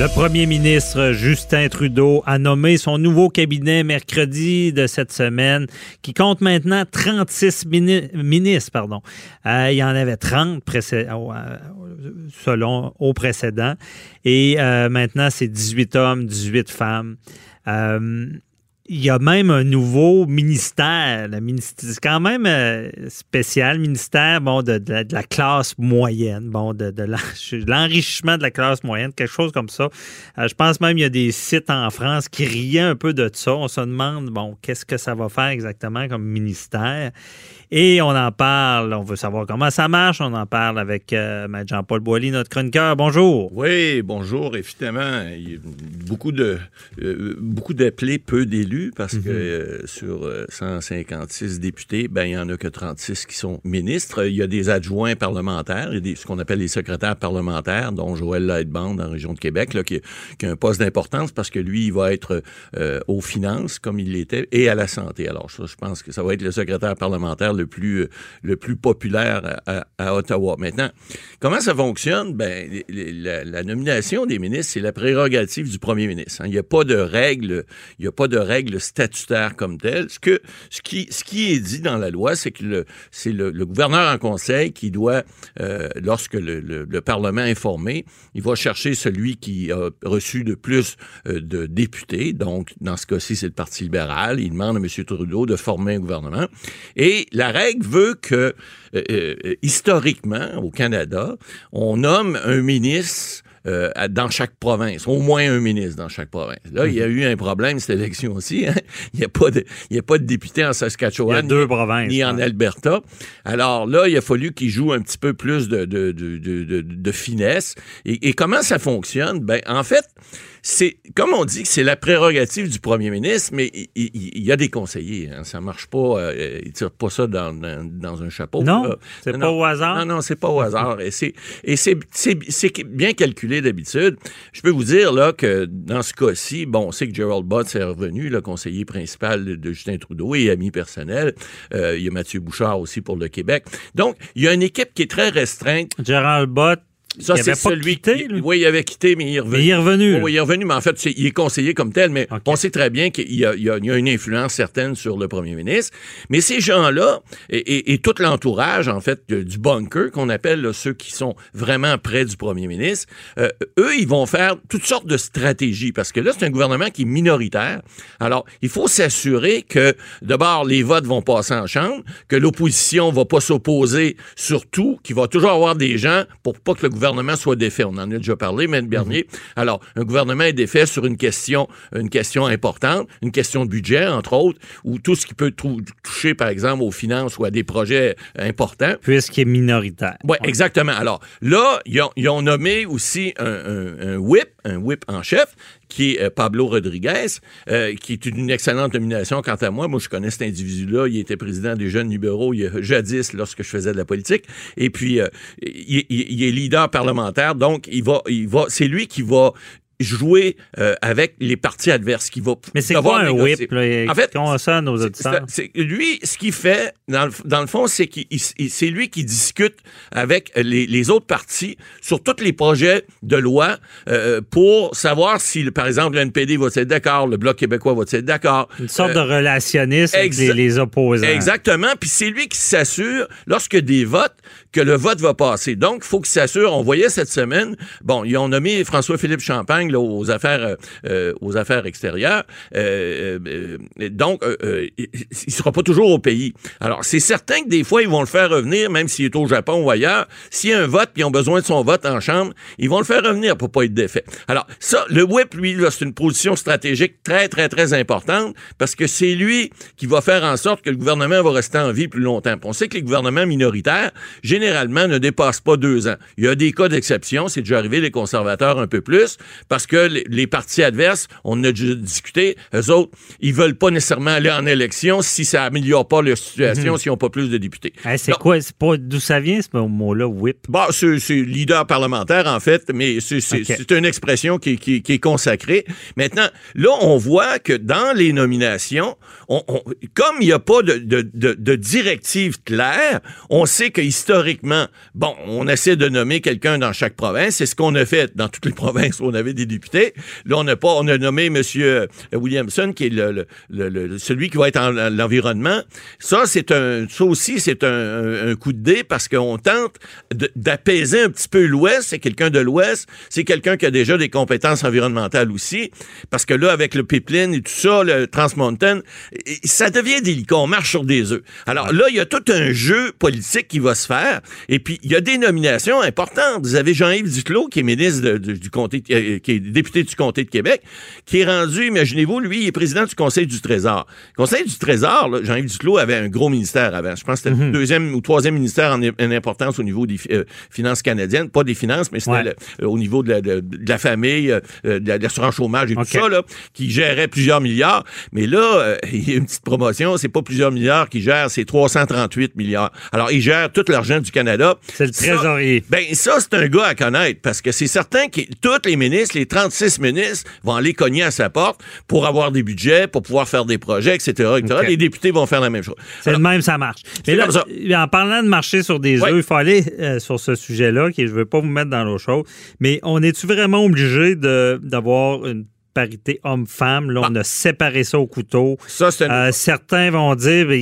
Le premier ministre Justin Trudeau a nommé son nouveau cabinet mercredi de cette semaine, qui compte maintenant 36 ministres. Pardon. Euh, il y en avait 30 euh, selon au précédent. Et euh, maintenant, c'est 18 hommes, 18 femmes il y a même un nouveau ministère. C'est quand même euh, spécial, ministère bon, de, la classe moyenne, bon, de, de l'enrichissement de la classe moyenne, quelque chose comme ça. Euh, je pense même qu'il y a des sites en France qui riaient un peu de ça. On se demande, bon, qu'est-ce que ça va faire exactement comme ministère? Et on en parle, on veut savoir comment ça marche. On en parle avec euh, Jean-Paul Boilly, notre chroniqueur. Bonjour. Oui, bonjour. Évidemment, il y a beaucoup de beaucoup d'appelés, peu d'élus élus parce que euh, sur euh, 156 députés, ben il y en a que 36 qui sont ministres. Il y a des adjoints parlementaires, il y a des, ce qu'on appelle les secrétaires parlementaires, dont Joël Lightband dans la région de Québec, là, qui, qui a un poste d'importance parce que lui, il va être euh, aux finances comme il l'était et à la santé. Alors ça, je pense que ça va être le secrétaire parlementaire le plus euh, le plus populaire à, Ottawa. Maintenant, comment ça fonctionne? Ben la, nomination des ministres, c'est la prérogative du premier ministre. hein. Il n'y a pas de règle, il a pas de statutaire comme telle. Ce que ce qui ce qui est dit dans la loi, c'est que c'est le, gouverneur en conseil qui doit, euh, lorsque le, le- le Parlement est formé, il va chercher celui qui a reçu le plus euh, de députés. Donc, dans ce cas-ci, c'est le Parti libéral. Il demande à M. Trudeau de former un gouvernement. Et la règle veut que, euh, euh, historiquement, au Canada, on nomme un ministre euh, dans chaque province, au moins un ministre dans chaque province. Là, il y a eu un problème cette élection aussi. hein. Il n'y a pas de, il y a pas de député en Il y Saskatchewan. a deux provinces. Ni en ouais. Alberta. Alors là, il a fallu qu'il joue un petit peu plus de, de, de, de, de- de finesse. Et, et comment ça fonctionne? Ben, en fait, c'est, comme on dit, que c'est la prérogative du premier ministre, mais il, il- il y a des conseillers. Hein. Ça marche pas. Euh, ils tirent pas ça dans, dans, dans un chapeau. Non, c'est pas au hasard. Non, non, c'est pas au hasard. Et c'est, et c'est, c'est, bien calculé d'habitude. Je peux vous dire, là, que dans ce cas-ci, bon, on sait que Gerald Butts est revenu, le conseiller principal de, Justin Trudeau et ami personnel. Euh, il y a Mathieu Bouchard aussi pour le Québec. Donc, il y a une équipe qui est très restreinte. Gérald Bott, Ça, c'est celui quitté, qui. Oui, il avait quitté, mais il est revenu. mais il est revenu. Oui, il est revenu, mais en fait, il est conseiller comme tel, mais on sait très bien qu'il y, a- y y une influence certaine sur le premier ministre. Mais ces gens-là, et, et- et tout l'entourage, en fait, du bunker, qu'on appelle là, ceux qui sont vraiment près du premier ministre, euh, eux, ils vont faire toutes sortes de stratégies, parce que là, c'est un gouvernement qui est minoritaire. Alors, il faut s'assurer que, d'abord, les votes vont passer en chambre, que l'opposition va pas s'opposer sur tout, qu'il va toujours avoir des gens pour pas que le gouvernement soit défait. On en a déjà parlé, M. Bernier. Alors, un gouvernement est défait sur une question, une question importante, une question de budget, entre autres, ou tout ce qui peut toucher, par exemple, aux finances ou à des projets importants. Puisqu'il est minoritaire. Oui, exactement. Alors là, ils ont, ils ont nommé aussi un, un- un whip, un whip en chef, qui est euh, Pablo Rodriguez, euh, qui est une excellente nomination quant à moi. Moi, je connais cet individu-là. Il était président des jeunes libéraux il jadis lorsque je faisais de la politique. Et puis, euh, il, il- il est leader parlementaire. Donc, il va, il va, c'est lui qui va jouer euh, avec les partis adverses, qui va Mais c'est quoi un négocier. whip? Là? En fait, ça nos c'est- auditeurs? lui, ce qu'il fait, dans le, dans le fond, c'est qu'il il- il- c'est lui qui discute avec les, les autres partis sur tous les projets de loi euh, pour savoir si, par exemple, le NPD va être d'accord, le Bloc québécois va être d'accord. Une sorte Euh, de relationniste avec les opposants. Exactement. Puis c'est lui qui s'assure, lorsque des votes, que le vote va passer. Donc, il faut qu'il s'assure. On voyait cette semaine, bon, ils ont nommé François-Philippe Champagne aux affaires euh, euh, aux affaires extérieures. Euh, donc, il ne sera pas toujours au pays. Alors, c'est certain que des fois, ils vont le faire revenir, même s'il est au Japon ou ailleurs. S'il y a un vote, puis ils ont besoin de son vote en chambre, ils vont le faire revenir pour pas être défait. Alors, ça, le whip, lui, c'est une position stratégique très, très, très importante parce que c'est lui qui va faire en sorte que le gouvernement va rester en vie plus longtemps. On sait que les gouvernements minoritaires, généralement, ne dépassent pas deux ans. Il y a des cas d'exception, c'est déjà arrivé les conservateurs un peu plus, parce que les, les partis adverses, on a déjà discuté, eux autres, ils veulent pas nécessairement aller en élection si ça améliore pas leur situation, s'ils n'ont pas plus de députés. Hey, c'est quoi? C'est pas d'où ça vient, ce mot-là, whip? Bon, c'est c'est leader parlementaire, en fait, mais c'est une expression qui, qui- qui est consacrée. Maintenant, là, on voit que dans les nominations, on- on- comme il n'y a pas de, de, de, de directive claire, on sait que historiquement, bon, on essaie de nommer quelqu'un dans chaque province. C'est ce qu'on a fait dans toutes les provinces où on avait des députés. Là, on a pas, on a nommé M. Williamson, qui est le, le- le- le- celui qui va être en en l'environnement. Ça, c'est un, ça aussi, c'est un, coup de dé parce qu'on tente d'apaiser un petit peu l'Ouest. C'est quelqu'un de l'Ouest. C'est quelqu'un qui a déjà des compétences environnementales aussi. Parce que là, avec le pipeline et tout ça, le Trans Mountain, et- ça devient délicat. On marche sur des œufs. Alors là, il y a tout un jeu politique qui va se faire. Et puis, il y a des nominations importantes. Vous avez Jean-Yves Duclos, qui est ministre de- de- du comté, euh, qui qui est député du comté de Québec, qui est rendu, imaginez-vous, lui, il est président du Conseil du Trésor. Le Conseil du Trésor, Jean-Yves Duclos avait un gros ministère avant. Je pense que c'était le deuxième ou troisième ministère en, en importance au niveau des euh, finances canadiennes. Pas des finances, mais c'était Ouais. euh, au niveau de la, de- de la famille, euh, de la- de l'assurance chômage et tout ça, là, qui gérait plusieurs milliards. Mais là, il y a une petite promotion, c'est pas plusieurs milliards qui gèrent, c'est 338 milliards. Alors, il gère tout l'argent du Canada. C'est le Ça, trésorier. ben, ça, c'est un gars à connaître parce que c'est certain que tous les ministres, les 36 ministres, vont aller cogner à sa porte pour avoir des budgets, pour pouvoir faire des projets, etc. Les députés vont faire la même chose. C'est le même, ça marche. Mais là, ça. en parlant de marcher sur des œufs, il faut aller euh, sur ce sujet-là, qui je ne veux pas vous mettre dans l'eau chaude, mais on est-tu vraiment obligé d'avoir une parité homme-femme? Là, on a séparé ça au couteau. Ça, c'est Euh, certains vont dire ben,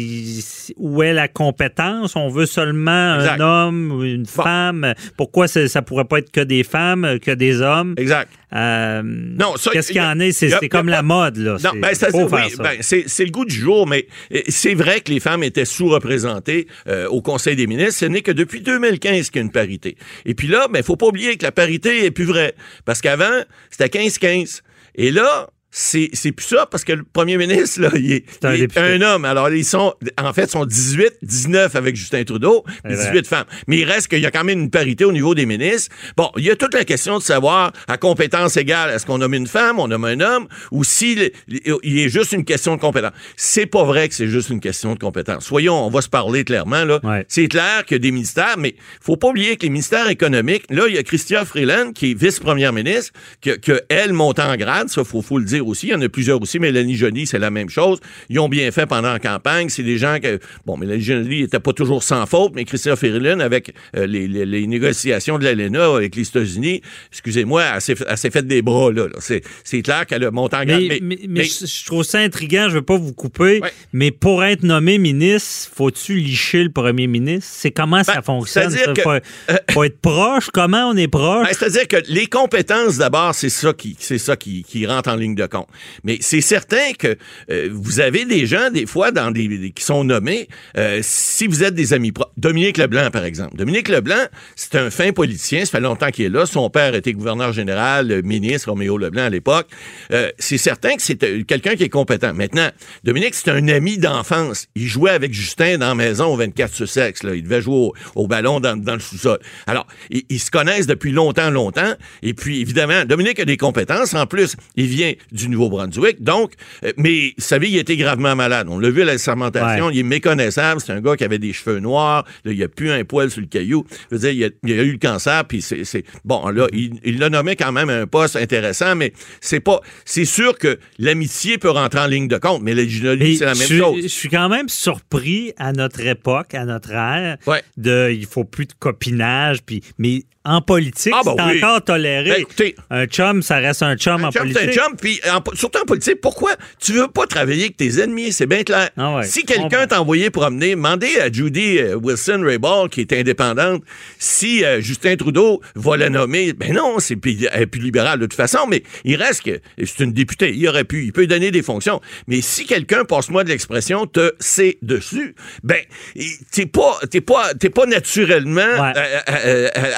où est la compétence? On veut seulement Exact. un homme ou une femme. Pourquoi ça pourrait pas être que des femmes, que des hommes? Exact. Euh, Non, ça, Qu'est-ce qu'il y y a- en est? C'est a- comme la mode. Là. Non, C'est- ben, oui, ben, c'est le goût du jour, mais euh, c'est vrai que les femmes étaient sous-représentées euh, au Conseil des ministres. Ce n'est que depuis 2015 qu'il y a une parité. Et puis là, il ne faut pas oublier que la parité est plus vraie. Parce qu'avant, c'était 15-15. Et là, c'est c'est plus ça parce que le premier ministre, là, il est, un il est député. un homme. Alors, ils sont, en fait, sont 18, 19 avec Justin Trudeau, puis C'est vrai. 18 femmes. Mais il reste qu'il y a quand même une parité au niveau des ministres. Bon, il y a toute la question de savoir, à compétence égale, est-ce qu'on nomme une femme, on nomme un homme, ou s'il il est juste une question de compétence. C'est pas vrai que c'est juste une question de compétence. Soyons, on va se parler clairement, là. Ouais. C'est clair qu'il y a des ministères, mais faut pas oublier que les ministères économiques, là, il y a Christian Freeland, qui est vice-première ministre, que, que elle monte en grade, ça, faut, faut le dire aussi. Il y en a plusieurs aussi. Mélanie Joly, c'est la même chose. Ils ont bien fait pendant la campagne. C'est des gens que, bon, Mélanie Joly n'était pas toujours sans faute, mais Christian Freeland, avec euh, les, les- les négociations de l'ALENA avec les États-Unis, excusez-moi, elle s'est elle s'est fait des bras, là. là. C'est clair qu'elle a monté en. Mais, mais- mais je, je trouve ça intriguant, je veux pas vous couper, Ouais. mais pour être nommé ministre, faut-tu licher le premier ministre? C'est comment ça Ben, fonctionne? c'est-à-dire ça? que- Faut, faut être proche? Comment on est proche? Ben, C'est-à-dire que les compétences, d'abord, c'est ça qui, c'est ça qui, qui rentre en ligne de compte. Mais c'est certain que euh, vous avez des gens, des fois, dans des, qui sont nommés, euh, si vous êtes des amis propres. Dominique Leblanc, par exemple. Dominique Leblanc, c'est un fin politicien. Ça fait longtemps qu'il est là. Son père était gouverneur général, euh, ministre, Roméo Leblanc à l'époque. C'est certain que c'est quelqu'un qui est compétent. Maintenant, Dominique, c'est un ami d'enfance. Il jouait avec Justin dans la maison au 24 Sussex. Là. Il devait jouer au, au ballon dans, dans le sous-sol. Alors, ils, ils se connaissent depuis longtemps, longtemps. Et puis, évidemment, Dominique a des compétences. En plus, il vient du Nouveau-Brunswick. Donc, euh, mais, vous savez, il était gravement malade. On l'a vu à la sermentation. Ouais. Il est méconnaissable. C'est un gars qui avait des cheveux noirs. Là, il n'y a plus un poil sur le caillou. Je veux dire, il a, il a eu le cancer. Puis, c'est, bon, là, il, il l'a nommé quand même à un poste intéressant. Mais c'est pas, c'est sûr que l'amitié peut rentrer en ligne de compte. Mais la c'est la même chose. Je suis quand même surpris à notre époque, à notre ère, Ouais. de il faut plus de copinage, puis mais en politique, Ah, ben c'est oui. encore toléré. Ben, écoutez, un chum, ça reste un chum en Un chum, politique. c'est un chum, puis en surtout en politique, pourquoi tu veux pas travailler avec tes ennemis? C'est bien clair. Ah ouais, si quelqu'un t'a envoyé promener, demandez à Judy euh, Wilson-Raybould, qui est indépendante, si euh, Justin Trudeau va la nommer. Ben non, c'est est plus libérale de toute façon, mais il reste que c'est une députée. Il aurait pu, il peut donner des fonctions. Mais si quelqu'un, passe-moi de l'expression, te sait dessus, ben t'es pas, t'es pas, t'es pas naturellement Ouais. euh, euh, euh,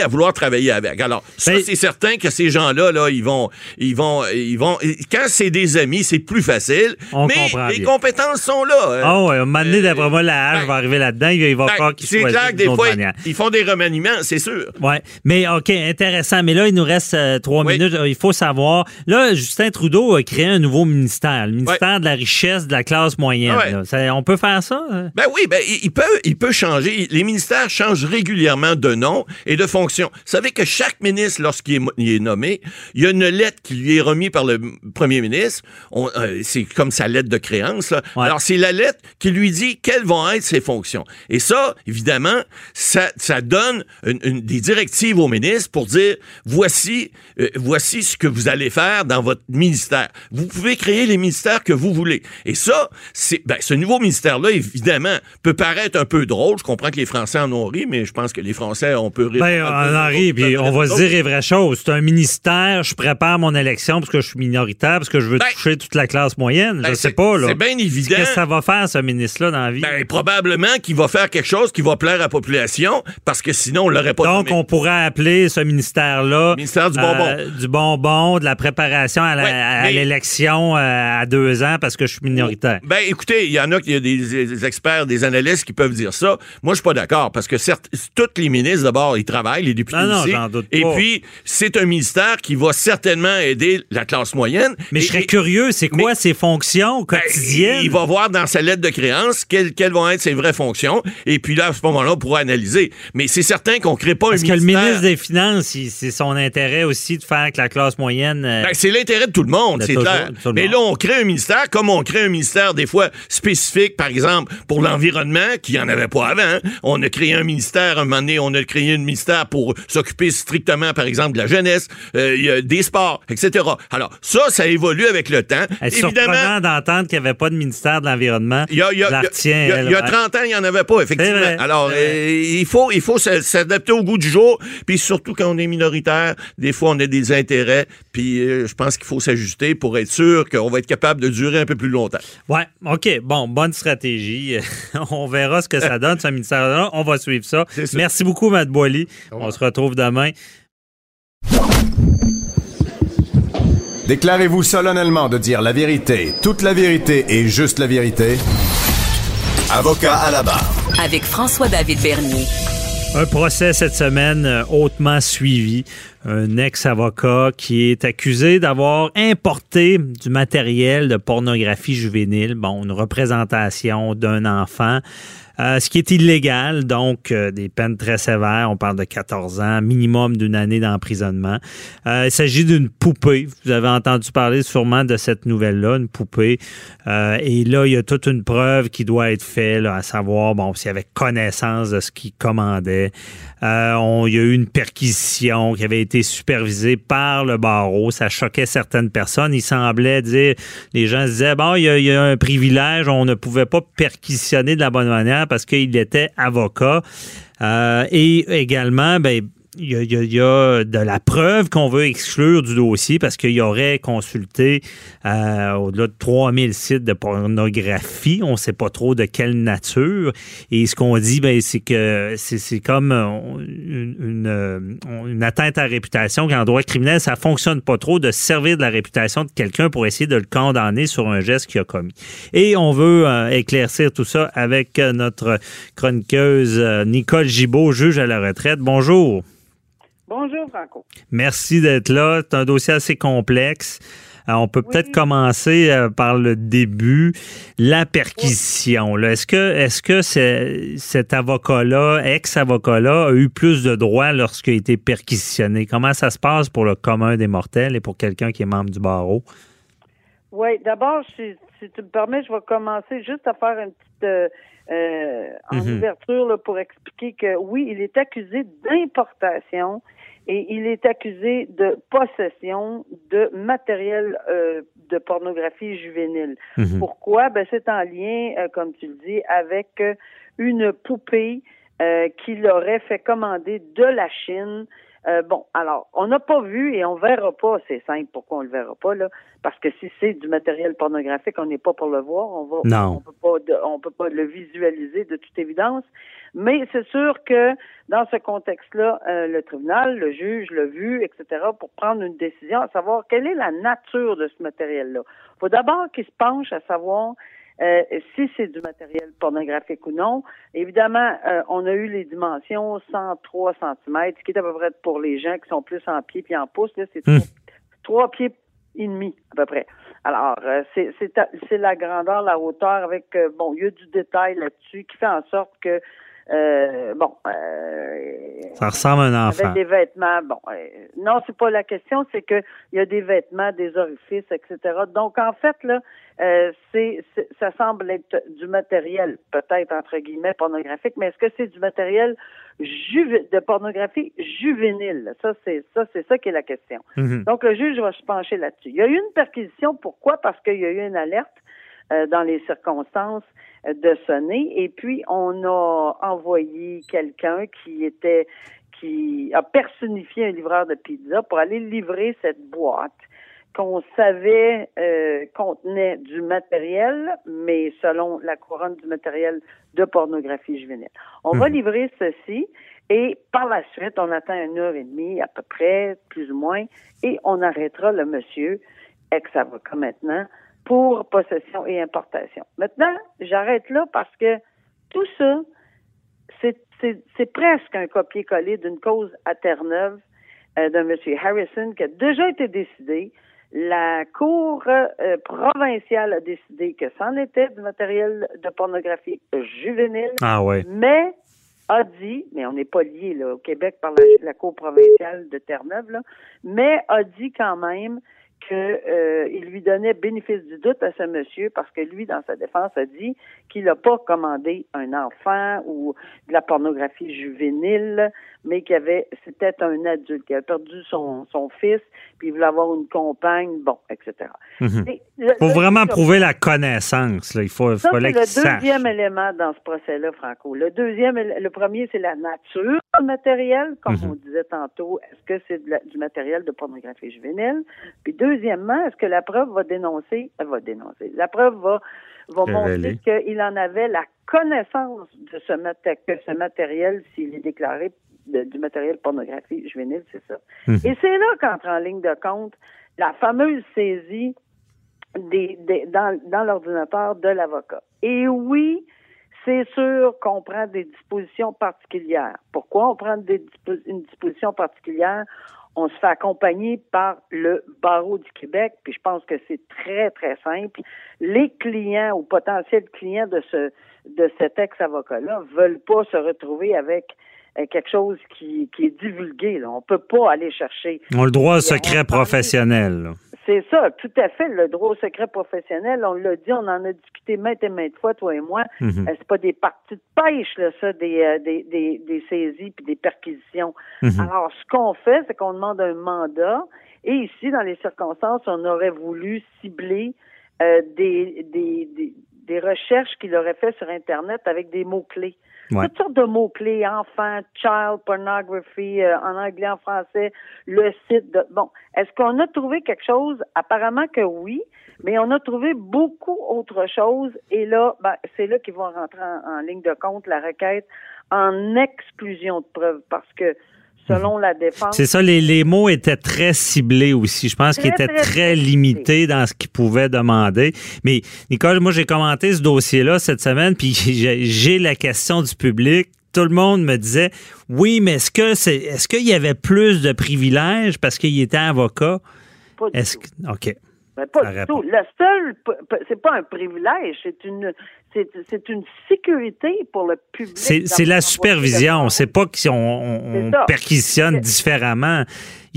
à vouloir travailler avec. Alors, ça, Ben- c'est certain que ces gens-là, là, ils vont, ils vont, ils vont. Quand c'est des amis, c'est plus facile. On mais comprend les bien. compétences sont là. hein. Ah ouais, un moment donné, d'après moi, la hache ben, va arriver là-dedans, il va Ben, falloir qu'il c'est clair que des fois, manière. ils font des remaniements, c'est sûr. Ouais, mais OK, intéressant. Mais là, il nous reste euh, trois Oui. minutes. Il faut savoir. Là, Justin Trudeau a créé un nouveau ministère, le ministère de la richesse de la classe moyenne. Ça- on peut faire ça? hein? Ben oui, ben il il peut, il peut changer. Les ministères changent régulièrement de nom et de fonction. Vous savez que chaque ministre, lorsqu'il est, mo- il est nommé, il y a une lettre qui lui est remise par le premier ministre. Euh, c'est comme sa lettre de créance. là. Ouais. Alors c'est la lettre qui lui dit quelles vont être ses fonctions. Et ça, évidemment, ça, ça donne une- une- des directives au ministre pour dire voici, euh, voici ce que vous allez faire dans votre ministère. Vous pouvez créer les ministères que vous voulez. Et ça, c'est ben, ce nouveau ministère-là, évidemment, peut paraître un peu drôle. Je comprends que les Français en ont ri, mais je pense que les Français, on peut rire. Ben, Mais Henri, puis on va se dire les vraies choses. C'est un ministère, je prépare mon élection parce que je suis minoritaire, parce que je veux Ben, toucher toute la classe moyenne. ben, je sais pas, là. c'est bien évident. Qu'est-ce que ça va faire, ce ministre-là, dans la vie? Ben, probablement qu'il va faire quelque chose qui va plaire à la population, parce que sinon, on l'aurait pas Donc, nommé. on pourrait appeler ce ministère-là... Ministère du bonbon. euh, du bonbon, de la préparation à Ouais, l'élection euh, à deux ans parce que je suis minoritaire. Ben, écoutez, il y en a, y a des, des experts, des analystes qui peuvent dire ça. Moi, je suis pas d'accord parce que certes, tous les ministres d'abord, ils travaillent, les députés Non, non, aussi. j'en doute Et pas. puis, c'est un ministère qui va certainement aider la classe moyenne. Mais Et- je serais et- curieux, c'est quoi mais- ses fonctions ben, quotidiennes? il va voir dans sa lettre de créance quelles, quelles vont être ses vraies fonctions. Et puis là, à ce moment-là, on pourra analyser. Mais c'est certain qu'on crée pas Parce un que le ministère. ministre des Finances, c'est son intérêt aussi de faire que la classe moyenne. euh, Ben, c'est l'intérêt de tout le monde, De c'est clair. tout le Mais là, on crée un ministère, comme on crée un ministère des fois spécifique, par exemple, pour l'environnement, qui n'y en avait pas avant. hein. On a créé un ministère, un moment donné, on a créé un ministère pour s'occuper strictement, par exemple, de la jeunesse, euh, des sports, etc. Alors, ça, ça évolue avec le temps. C'est Évidemment, surprenant d'entendre qu'il n'y avait pas de ministère de l'Environnement. il y a, il y a- Je la il y a- retiens, il y a- elle, il y a ouais. 30 ans, il n'y en avait pas, effectivement. Vrai. Alors, euh, il faut, il faut s'adapter au goût du jour. Puis surtout quand on est minoritaire, des fois, on a des intérêts. Puis euh, je pense qu'il faut s'ajuster pour être sûr qu'on va être capable de durer un peu plus longtemps. Ouais, OK. Bon, bonne stratégie. on verra ce que ça donne, ce ministère-là. On va suivre ça. Merci beaucoup, Matt Boily. On se retrouve demain. Déclarez-vous solennellement de dire la vérité, toute la vérité et juste la vérité. Avocat à la barre. Avec François-David Bernier. Un procès cette semaine euh, hautement suivi. Un ex-avocat qui est accusé d'avoir importé du matériel de pornographie juvénile. Bon, une représentation d'un enfant. Euh, ce qui est illégal, donc euh, des peines très sévères. On parle de 14 ans, minimum d'une année d'emprisonnement. Euh, il s'agit d'une poupée. Vous avez entendu parler sûrement de cette nouvelle-là, une poupée. Euh, et là, il y a toute une preuve qui doit être faite, à savoir, bon, s'il avait connaissance de ce qu'il commandait. Euh, il y a eu une perquisition qui avait été supervisée par le barreau. Ça choquait certaines personnes. Il semblait dire, les gens se disaient, bon, il y, a, il y a un privilège, on ne pouvait pas perquisitionner de la bonne manière parce qu'il était avocat. Euh, et également, ben, il y, a, de la preuve qu'on veut exclure du dossier parce qu'il y aurait consulté euh, au-delà de 3000 sites de pornographie. On ne sait pas trop de quelle nature. Et ce qu'on dit, ben, c'est que c'est comme euh, euh, une atteinte à la réputation qu'en droit criminel, ça fonctionne pas trop de servir de la réputation de quelqu'un pour essayer de le condamner sur un geste qu'il a commis. Et on veut éclaircir tout ça avec notre chroniqueuse Nicole Gibault, juge à la retraite. Bonjour. Bonjour, Franco. Merci d'être là. C'est un dossier assez complexe. Euh, on peut peut-être commencer euh, par le début, la perquisition. Est-ce que, est-ce que cet avocat-là, ex-avocat-là, a eu plus de droits lorsqu'il a été perquisitionné? Comment ça se passe pour le commun des mortels et pour quelqu'un qui est membre du barreau? Oui, d'abord, si, si tu me permets, je vais commencer juste à faire une petite euh, euh, en Mhm. ouverture là, pour expliquer que oui, il est accusé d'importation et il est accusé de possession de matériel euh, de pornographie juvénile. Mhm. Pourquoi? Ben, c'est en lien, euh, comme tu le dis, avec euh, une poupée euh, qu'il aurait fait commander de la Chine. Euh, bon, alors, on n'a pas vu et on verra pas, c'est simple pourquoi on le verra pas, là, parce que si c'est du matériel pornographique, on n'est pas pour le voir, on va Non. on peut pas on peut pas le visualiser de toute évidence. Mais c'est sûr que dans ce contexte-là, euh, le tribunal, le juge l'a vu, etc., pour prendre une décision, à savoir quelle est la nature de ce matériel-là. Il faut d'abord qu'il se penche à savoir euh, si c'est du matériel pornographique ou non. Évidemment, euh, on a eu les dimensions 103 cm, ce qui est à peu près pour les gens qui sont plus en pieds puis en pouces, là, c'est Hmm. trois, pieds et demi à peu près. Alors, euh, c'est c'est la grandeur, la hauteur avec euh, bon, il y a du détail là-dessus qui fait en sorte que euh, bon, euh, Ça ressemble à un enfant. avec des vêtements, bon, euh, non, c'est pas la question, c'est que il y a des vêtements, des orifices, etc. Donc en fait là, euh, c'est, ça semble être du matériel, peut-être entre guillemets pornographique, mais est-ce que c'est du matériel juve- de pornographie juvénile? Ça c'est ça, c'est ça qui est la question. Mhm. Donc le juge va se pencher là-dessus. Il y a eu une perquisition, pourquoi? Parce qu'il y a eu une alerte dans les circonstances euh, de sonner, et puis on a envoyé quelqu'un qui était qui a personnifié un livreur de pizza pour aller livrer cette boîte qu'on savait euh, contenait du matériel, mais selon la couronne du matériel de pornographie juvénile. On va livrer ceci et par la suite, on attend une heure et demie à peu près, plus ou moins, et on arrêtera le monsieur, ex-avocat maintenant, pour possession et importation. Maintenant, j'arrête là parce que tout ça, c'est presque un copier-coller d'une cause à Terre-Neuve euh, d'un monsieur Harrison qui a déjà été décidé. La Cour euh, provinciale a décidé que c'en était du matériel de pornographie juvénile. Ah ouais. Mais a dit, mais on n'est pas lié là, au Québec par la, la Cour provinciale de Terre-Neuve, mais a dit quand même qu'il euh, lui donnait bénéfice du doute à ce monsieur parce que lui, dans sa défense, a dit qu'il n'a pas commandé un enfant ou de la pornographie juvénile, mais qu'il avait c'était un adulte qui avait perdu son, son fils, puis il voulait avoir une compagne, bon, etc. Le- faut le- vraiment le- prouver la connaissance. Là. Il faut, ça, fallait le sache. deuxième élément dans ce procès-là, Franco. Le deuxième, le premier, c'est la nature du matériel, comme Mhm. on disait tantôt. Est-ce que c'est du matériel de pornographie juvénile? Puis deuxièmement, est-ce que la preuve va dénoncer, elle va dénoncer, la preuve va, montrer qu'il en avait la connaissance de ce, maté- que ce matériel, s'il est déclaré de- du matériel pornographie juvénile, c'est ça. Mhm. Et c'est là qu'entre en ligne de compte la fameuse saisie des, des- dans, dans l'ordinateur de l'avocat. Et oui, c'est sûr qu'on prend des dispositions particulières. Pourquoi on prend des une disposition particulière? On se fait accompagner par le barreau du Québec, puis je pense que c'est très, très simple. Les clients ou potentiels clients de ce de cet ex-avocat-là veulent pas se retrouver avec euh, quelque chose qui, qui est divulgué. Là. On peut pas aller chercher On a le droit au secret professionnel. C'est ça, tout à fait. Le droit au secret professionnel, on l'a dit, on en a discuté maintes et maintes fois, toi et moi. Mhm. Euh, c'est pas des parties de pêche, là, ça, des, euh, des, des, des saisies puis des perquisitions. Mhm. Alors, ce qu'on fait, c'est qu'on demande un mandat. Et ici, dans les circonstances, on aurait voulu cibler euh, des, des, des, des recherches qu'il aurait fait sur Internet avec des mots-clés. Ouais. Toutes sortes de mots-clés, enfant, child pornography, euh, en anglais, en français, le site de... Bon, est-ce qu'on a trouvé quelque chose? Apparemment que oui, mais on a trouvé beaucoup autre chose. Et là, ben, c'est là qu'ils vont rentrer en, en ligne de compte la requête en exclusion de preuves parce que selon la défense... C'est ça, les, les mots étaient très ciblés aussi. Je pense qu'ils étaient très, limités dans ce qu'ils pouvaient demander. Mais Nicole, moi, j'ai commenté ce dossier-là cette semaine, puis j'ai j'ai la question du public. Tout le monde me disait, oui, mais est-ce que c'est, est-ce qu'il y avait plus de privilèges parce qu'il était avocat? Pas du Est-ce tout. que, OK. Ben, pas du tout. Le seul, c'est pas un privilège, c'est une, c'est, c'est une sécurité pour le public. C'est c'est la supervision. C'est pas qu'on on, on perquisitionne différemment.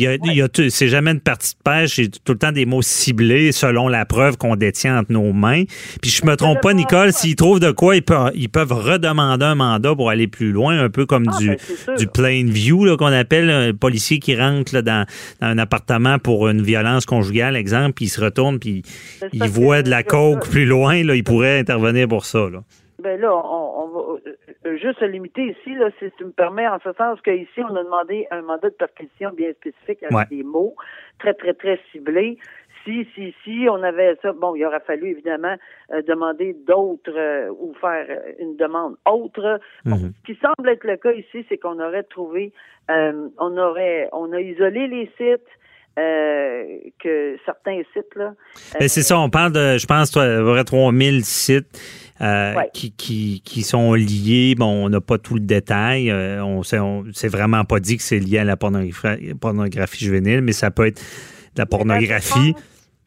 Il y a, il c'est jamais une partie de pêche, c'est tout le temps des mots ciblés selon la preuve qu'on détient entre nos mains. Puis je me trompe pas, Nicole, s'ils trouvent de quoi, ils peuvent, ils peuvent redemander un mandat pour aller plus loin, un peu comme Ah, du, ben, du plain view qu'on appelle un policier qui rentre là, dans, dans un appartement pour une violence conjugale, exemple, puis il se retourne, puis C'est il voit de la coke plus loin, là, il pourrait intervenir pour ça. Là. Ben là, on, juste se limiter ici, là, si tu me permets, en ce sens qu'ici, on a demandé un mandat de perquisition bien spécifique avec Ouais. des mots très, très, très ciblés. Si, si, si, on avait ça, bon, il aurait fallu évidemment euh, demander d'autres euh, ou faire euh, une demande autre. Bon, Mhm. Ce qui semble être le cas ici, c'est qu'on aurait trouvé, euh, on aurait, on a isolé les sites, euh, que certains sites là. Ben, c'est ça, on parle de, je pense, aurait 3000 sites euh, Ouais. qui, qui, qui sont liés. Bon, on n'a pas tout le détail. euh, on, c'est vraiment pas dit que c'est lié à la pornographie, pornographie juvénile, mais ça peut être de la pornographie.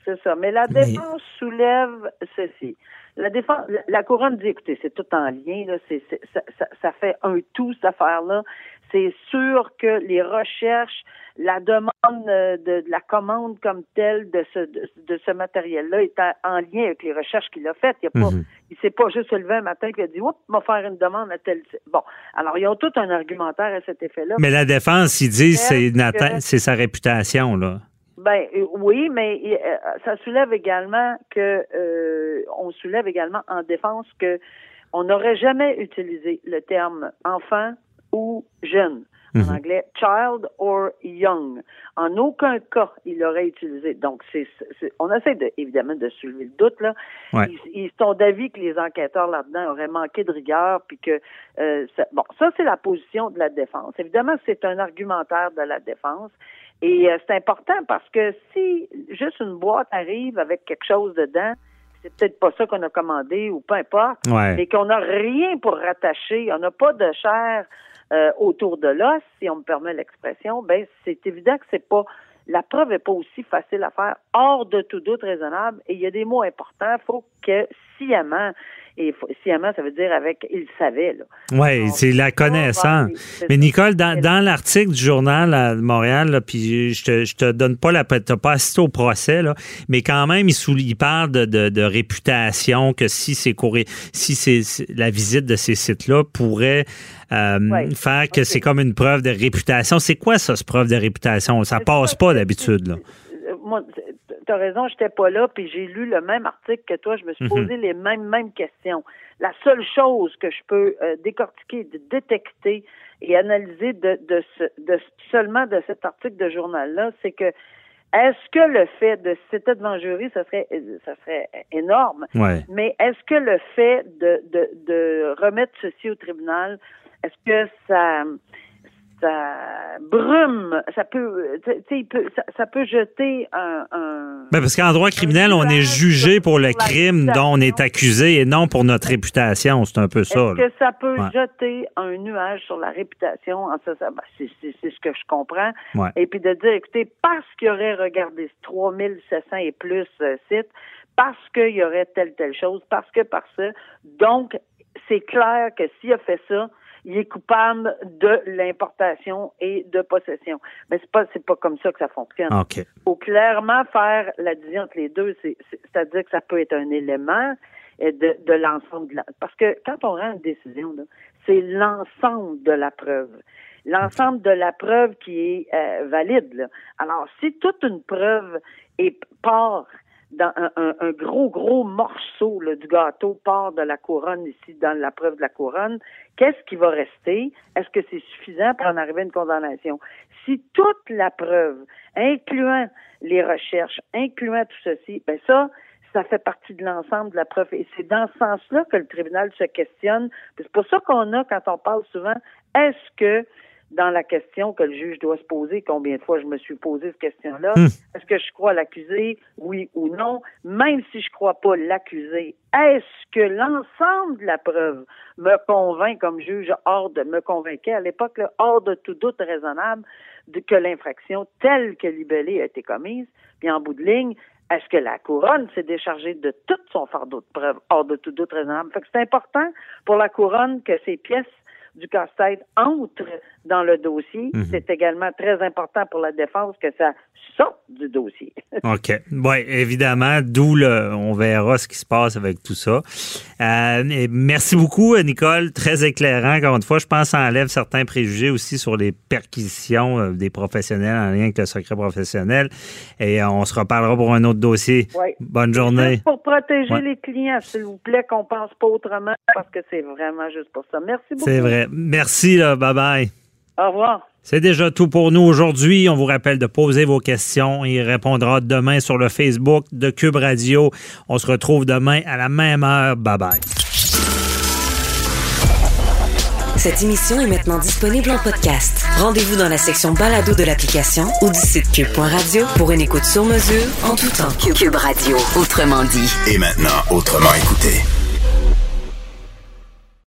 C'est ça. Mais la Mais- défense soulève ceci. La défense, la, couronne dit, écoutez, c'est tout en lien, là, c'est, c'est- ça, ça, ça fait un tout, cette affaire-là. C'est sûr que les recherches, la demande euh, de, de la commande comme telle de ce, de, de ce matériel-là est en, en lien avec les recherches qu'il a faites. Il pas, Mhm. s'est pas juste levé un matin et a dit, oups, va faire une demande à tel. Bon. Alors, ils ont tout un argumentaire à cet effet-là. Mais la défense, ils disent que- c'est sa réputation, là. Ben euh, oui, mais euh, ça soulève également que euh, on soulève également en défense que on n'aurait jamais utilisé le terme enfant ou jeune. en anglais child or young. En aucun cas, il aurait utilisé. Donc, c'est, c'est- on essaie de, évidemment de soulever le doute là. Ouais. Ils, ils sont d'avis que les enquêteurs là-dedans auraient manqué de rigueur, puis que euh, ça- bon, ça c'est la position de la défense. Évidemment, c'est un argumentaire de la défense. Et euh, c'est important parce que si juste une boîte arrive avec quelque chose dedans, c'est peut-être pas ça qu'on a commandé ou peu importe, Ouais. mais qu'on n'a rien pour rattacher, on n'a pas de chair euh, autour de l'os, si on me permet l'expression, ben c'est évident que c'est pas la preuve est pas aussi facile à faire hors de tout doute raisonnable et il y a des mots importants, faut que sciemment et sciemment ça veut dire avec il savait là. Oui, c'est la connaissance. c'est Mais. Nicole, dans, dans l'article du journal à Montréal, là, puis je te, je te donne pas la t'as pas assisté au procès, là, mais quand même, il, il parle de, de- de réputation, que si c'est si c'est la visite de ces sites-là pourrait euh, Ouais. faire que c'est comme une preuve de réputation. C'est quoi ça, ce preuve de réputation? Ça passe pas d'habitude, là. Moi, t'as raison, j'étais pas là, puis j'ai lu le même article que toi. Je me suis Mhm. posé les mêmes mêmes questions. La seule chose que je peux euh, décortiquer, de détecter et analyser de, de, ce, de seulement de cet article de journal-là, c'est que est-ce que le fait de c'était devant jury, ça serait ça serait énorme? Ouais. Mais est-ce que le fait de, de, de remettre ceci au tribunal, est-ce que ça ça brume, ça peut, tu sais, il peut- ça, ça peut jeter un, un Ben, parce qu'en droit criminel, on est jugé pour le crime dont on est accusé et non pour notre réputation. C'est un peu ça. Est-ce que ça peut Ouais. jeter un nuage sur la réputation? En ça, ça- ben, c'est ce que je comprends. Ouais. Et puis de dire, écoutez, parce qu'il y aurait regardé 3700 et plus euh, sites, parce qu'il y aurait telle, telle chose, parce que, par ça. Donc, c'est clair que s'il a fait ça, il est coupable de l'importation et de possession. Mais c'est pas, c'est pas comme ça que ça fonctionne. OK. Il faut clairement faire la division entre les deux. C'est- c'est- C'est-à-dire que ça peut être un élément euh, de, de l'ensemble. de la- Parce que quand on rend une décision, c'est l'ensemble de la preuve. L'ensemble de la preuve qui est euh, valide. là. Alors, si toute une preuve est part un, un- gros, gros morceau là, du gâteau part de la couronne ici, dans la preuve de la couronne, qu'est-ce qui va rester? Est-ce que c'est suffisant pour en arriver à une condamnation? Si toute la preuve, incluant les recherches, incluant tout ceci, ben ça, ça fait partie de l'ensemble de la preuve. Et c'est dans ce sens-là que le tribunal se questionne. C'est pour ça qu'on a, quand on parle souvent, est-ce que dans la question que le juge doit se poser, combien de fois je me suis posé cette question-là, Hmm. est-ce que je crois l'accusé, oui ou non? Même si je crois pas l'accusé, est-ce que l'ensemble de la preuve me convainc comme juge hors de, me convainquait à l'époque, hors de tout doute raisonnable, de, que l'infraction telle que libellée a été commise, puis en bout de ligne, est-ce que la couronne s'est déchargée de tout son fardeau de preuve hors de tout doute raisonnable? Fait que c'est important pour la couronne que ces pièces du casse-tête entrent dans le dossier. Mhm. C'est également très important pour la défense que ça sorte du dossier. OK. Oui, évidemment, d'où le. On verra ce qui se passe avec tout ça. Euh, et merci beaucoup, Nicole. Très éclairant. Encore une fois, je pense que ça enlève certains préjugés aussi sur les perquisitions euh, des professionnels en lien avec le secret professionnel. Et on se reparlera pour un autre dossier. Oui. Bonne journée. Juste pour protéger Ouais. les clients, s'il vous plaît, qu'on pense pas autrement, parce que c'est vraiment juste pour ça. Merci beaucoup. C'est vrai. Merci, là. Bye bye. Au revoir. C'est déjà tout pour nous aujourd'hui. On vous rappelle de poser vos questions. Il répondra demain sur le Facebook de Cube Radio. On se retrouve demain à la même heure. Bye bye. Cette émission est maintenant disponible en podcast. Rendez-vous dans la section balado de l'application ou du site cube.radio pour une écoute sur mesure en tout temps. Cube Radio, autrement dit. Et maintenant, autrement écouté.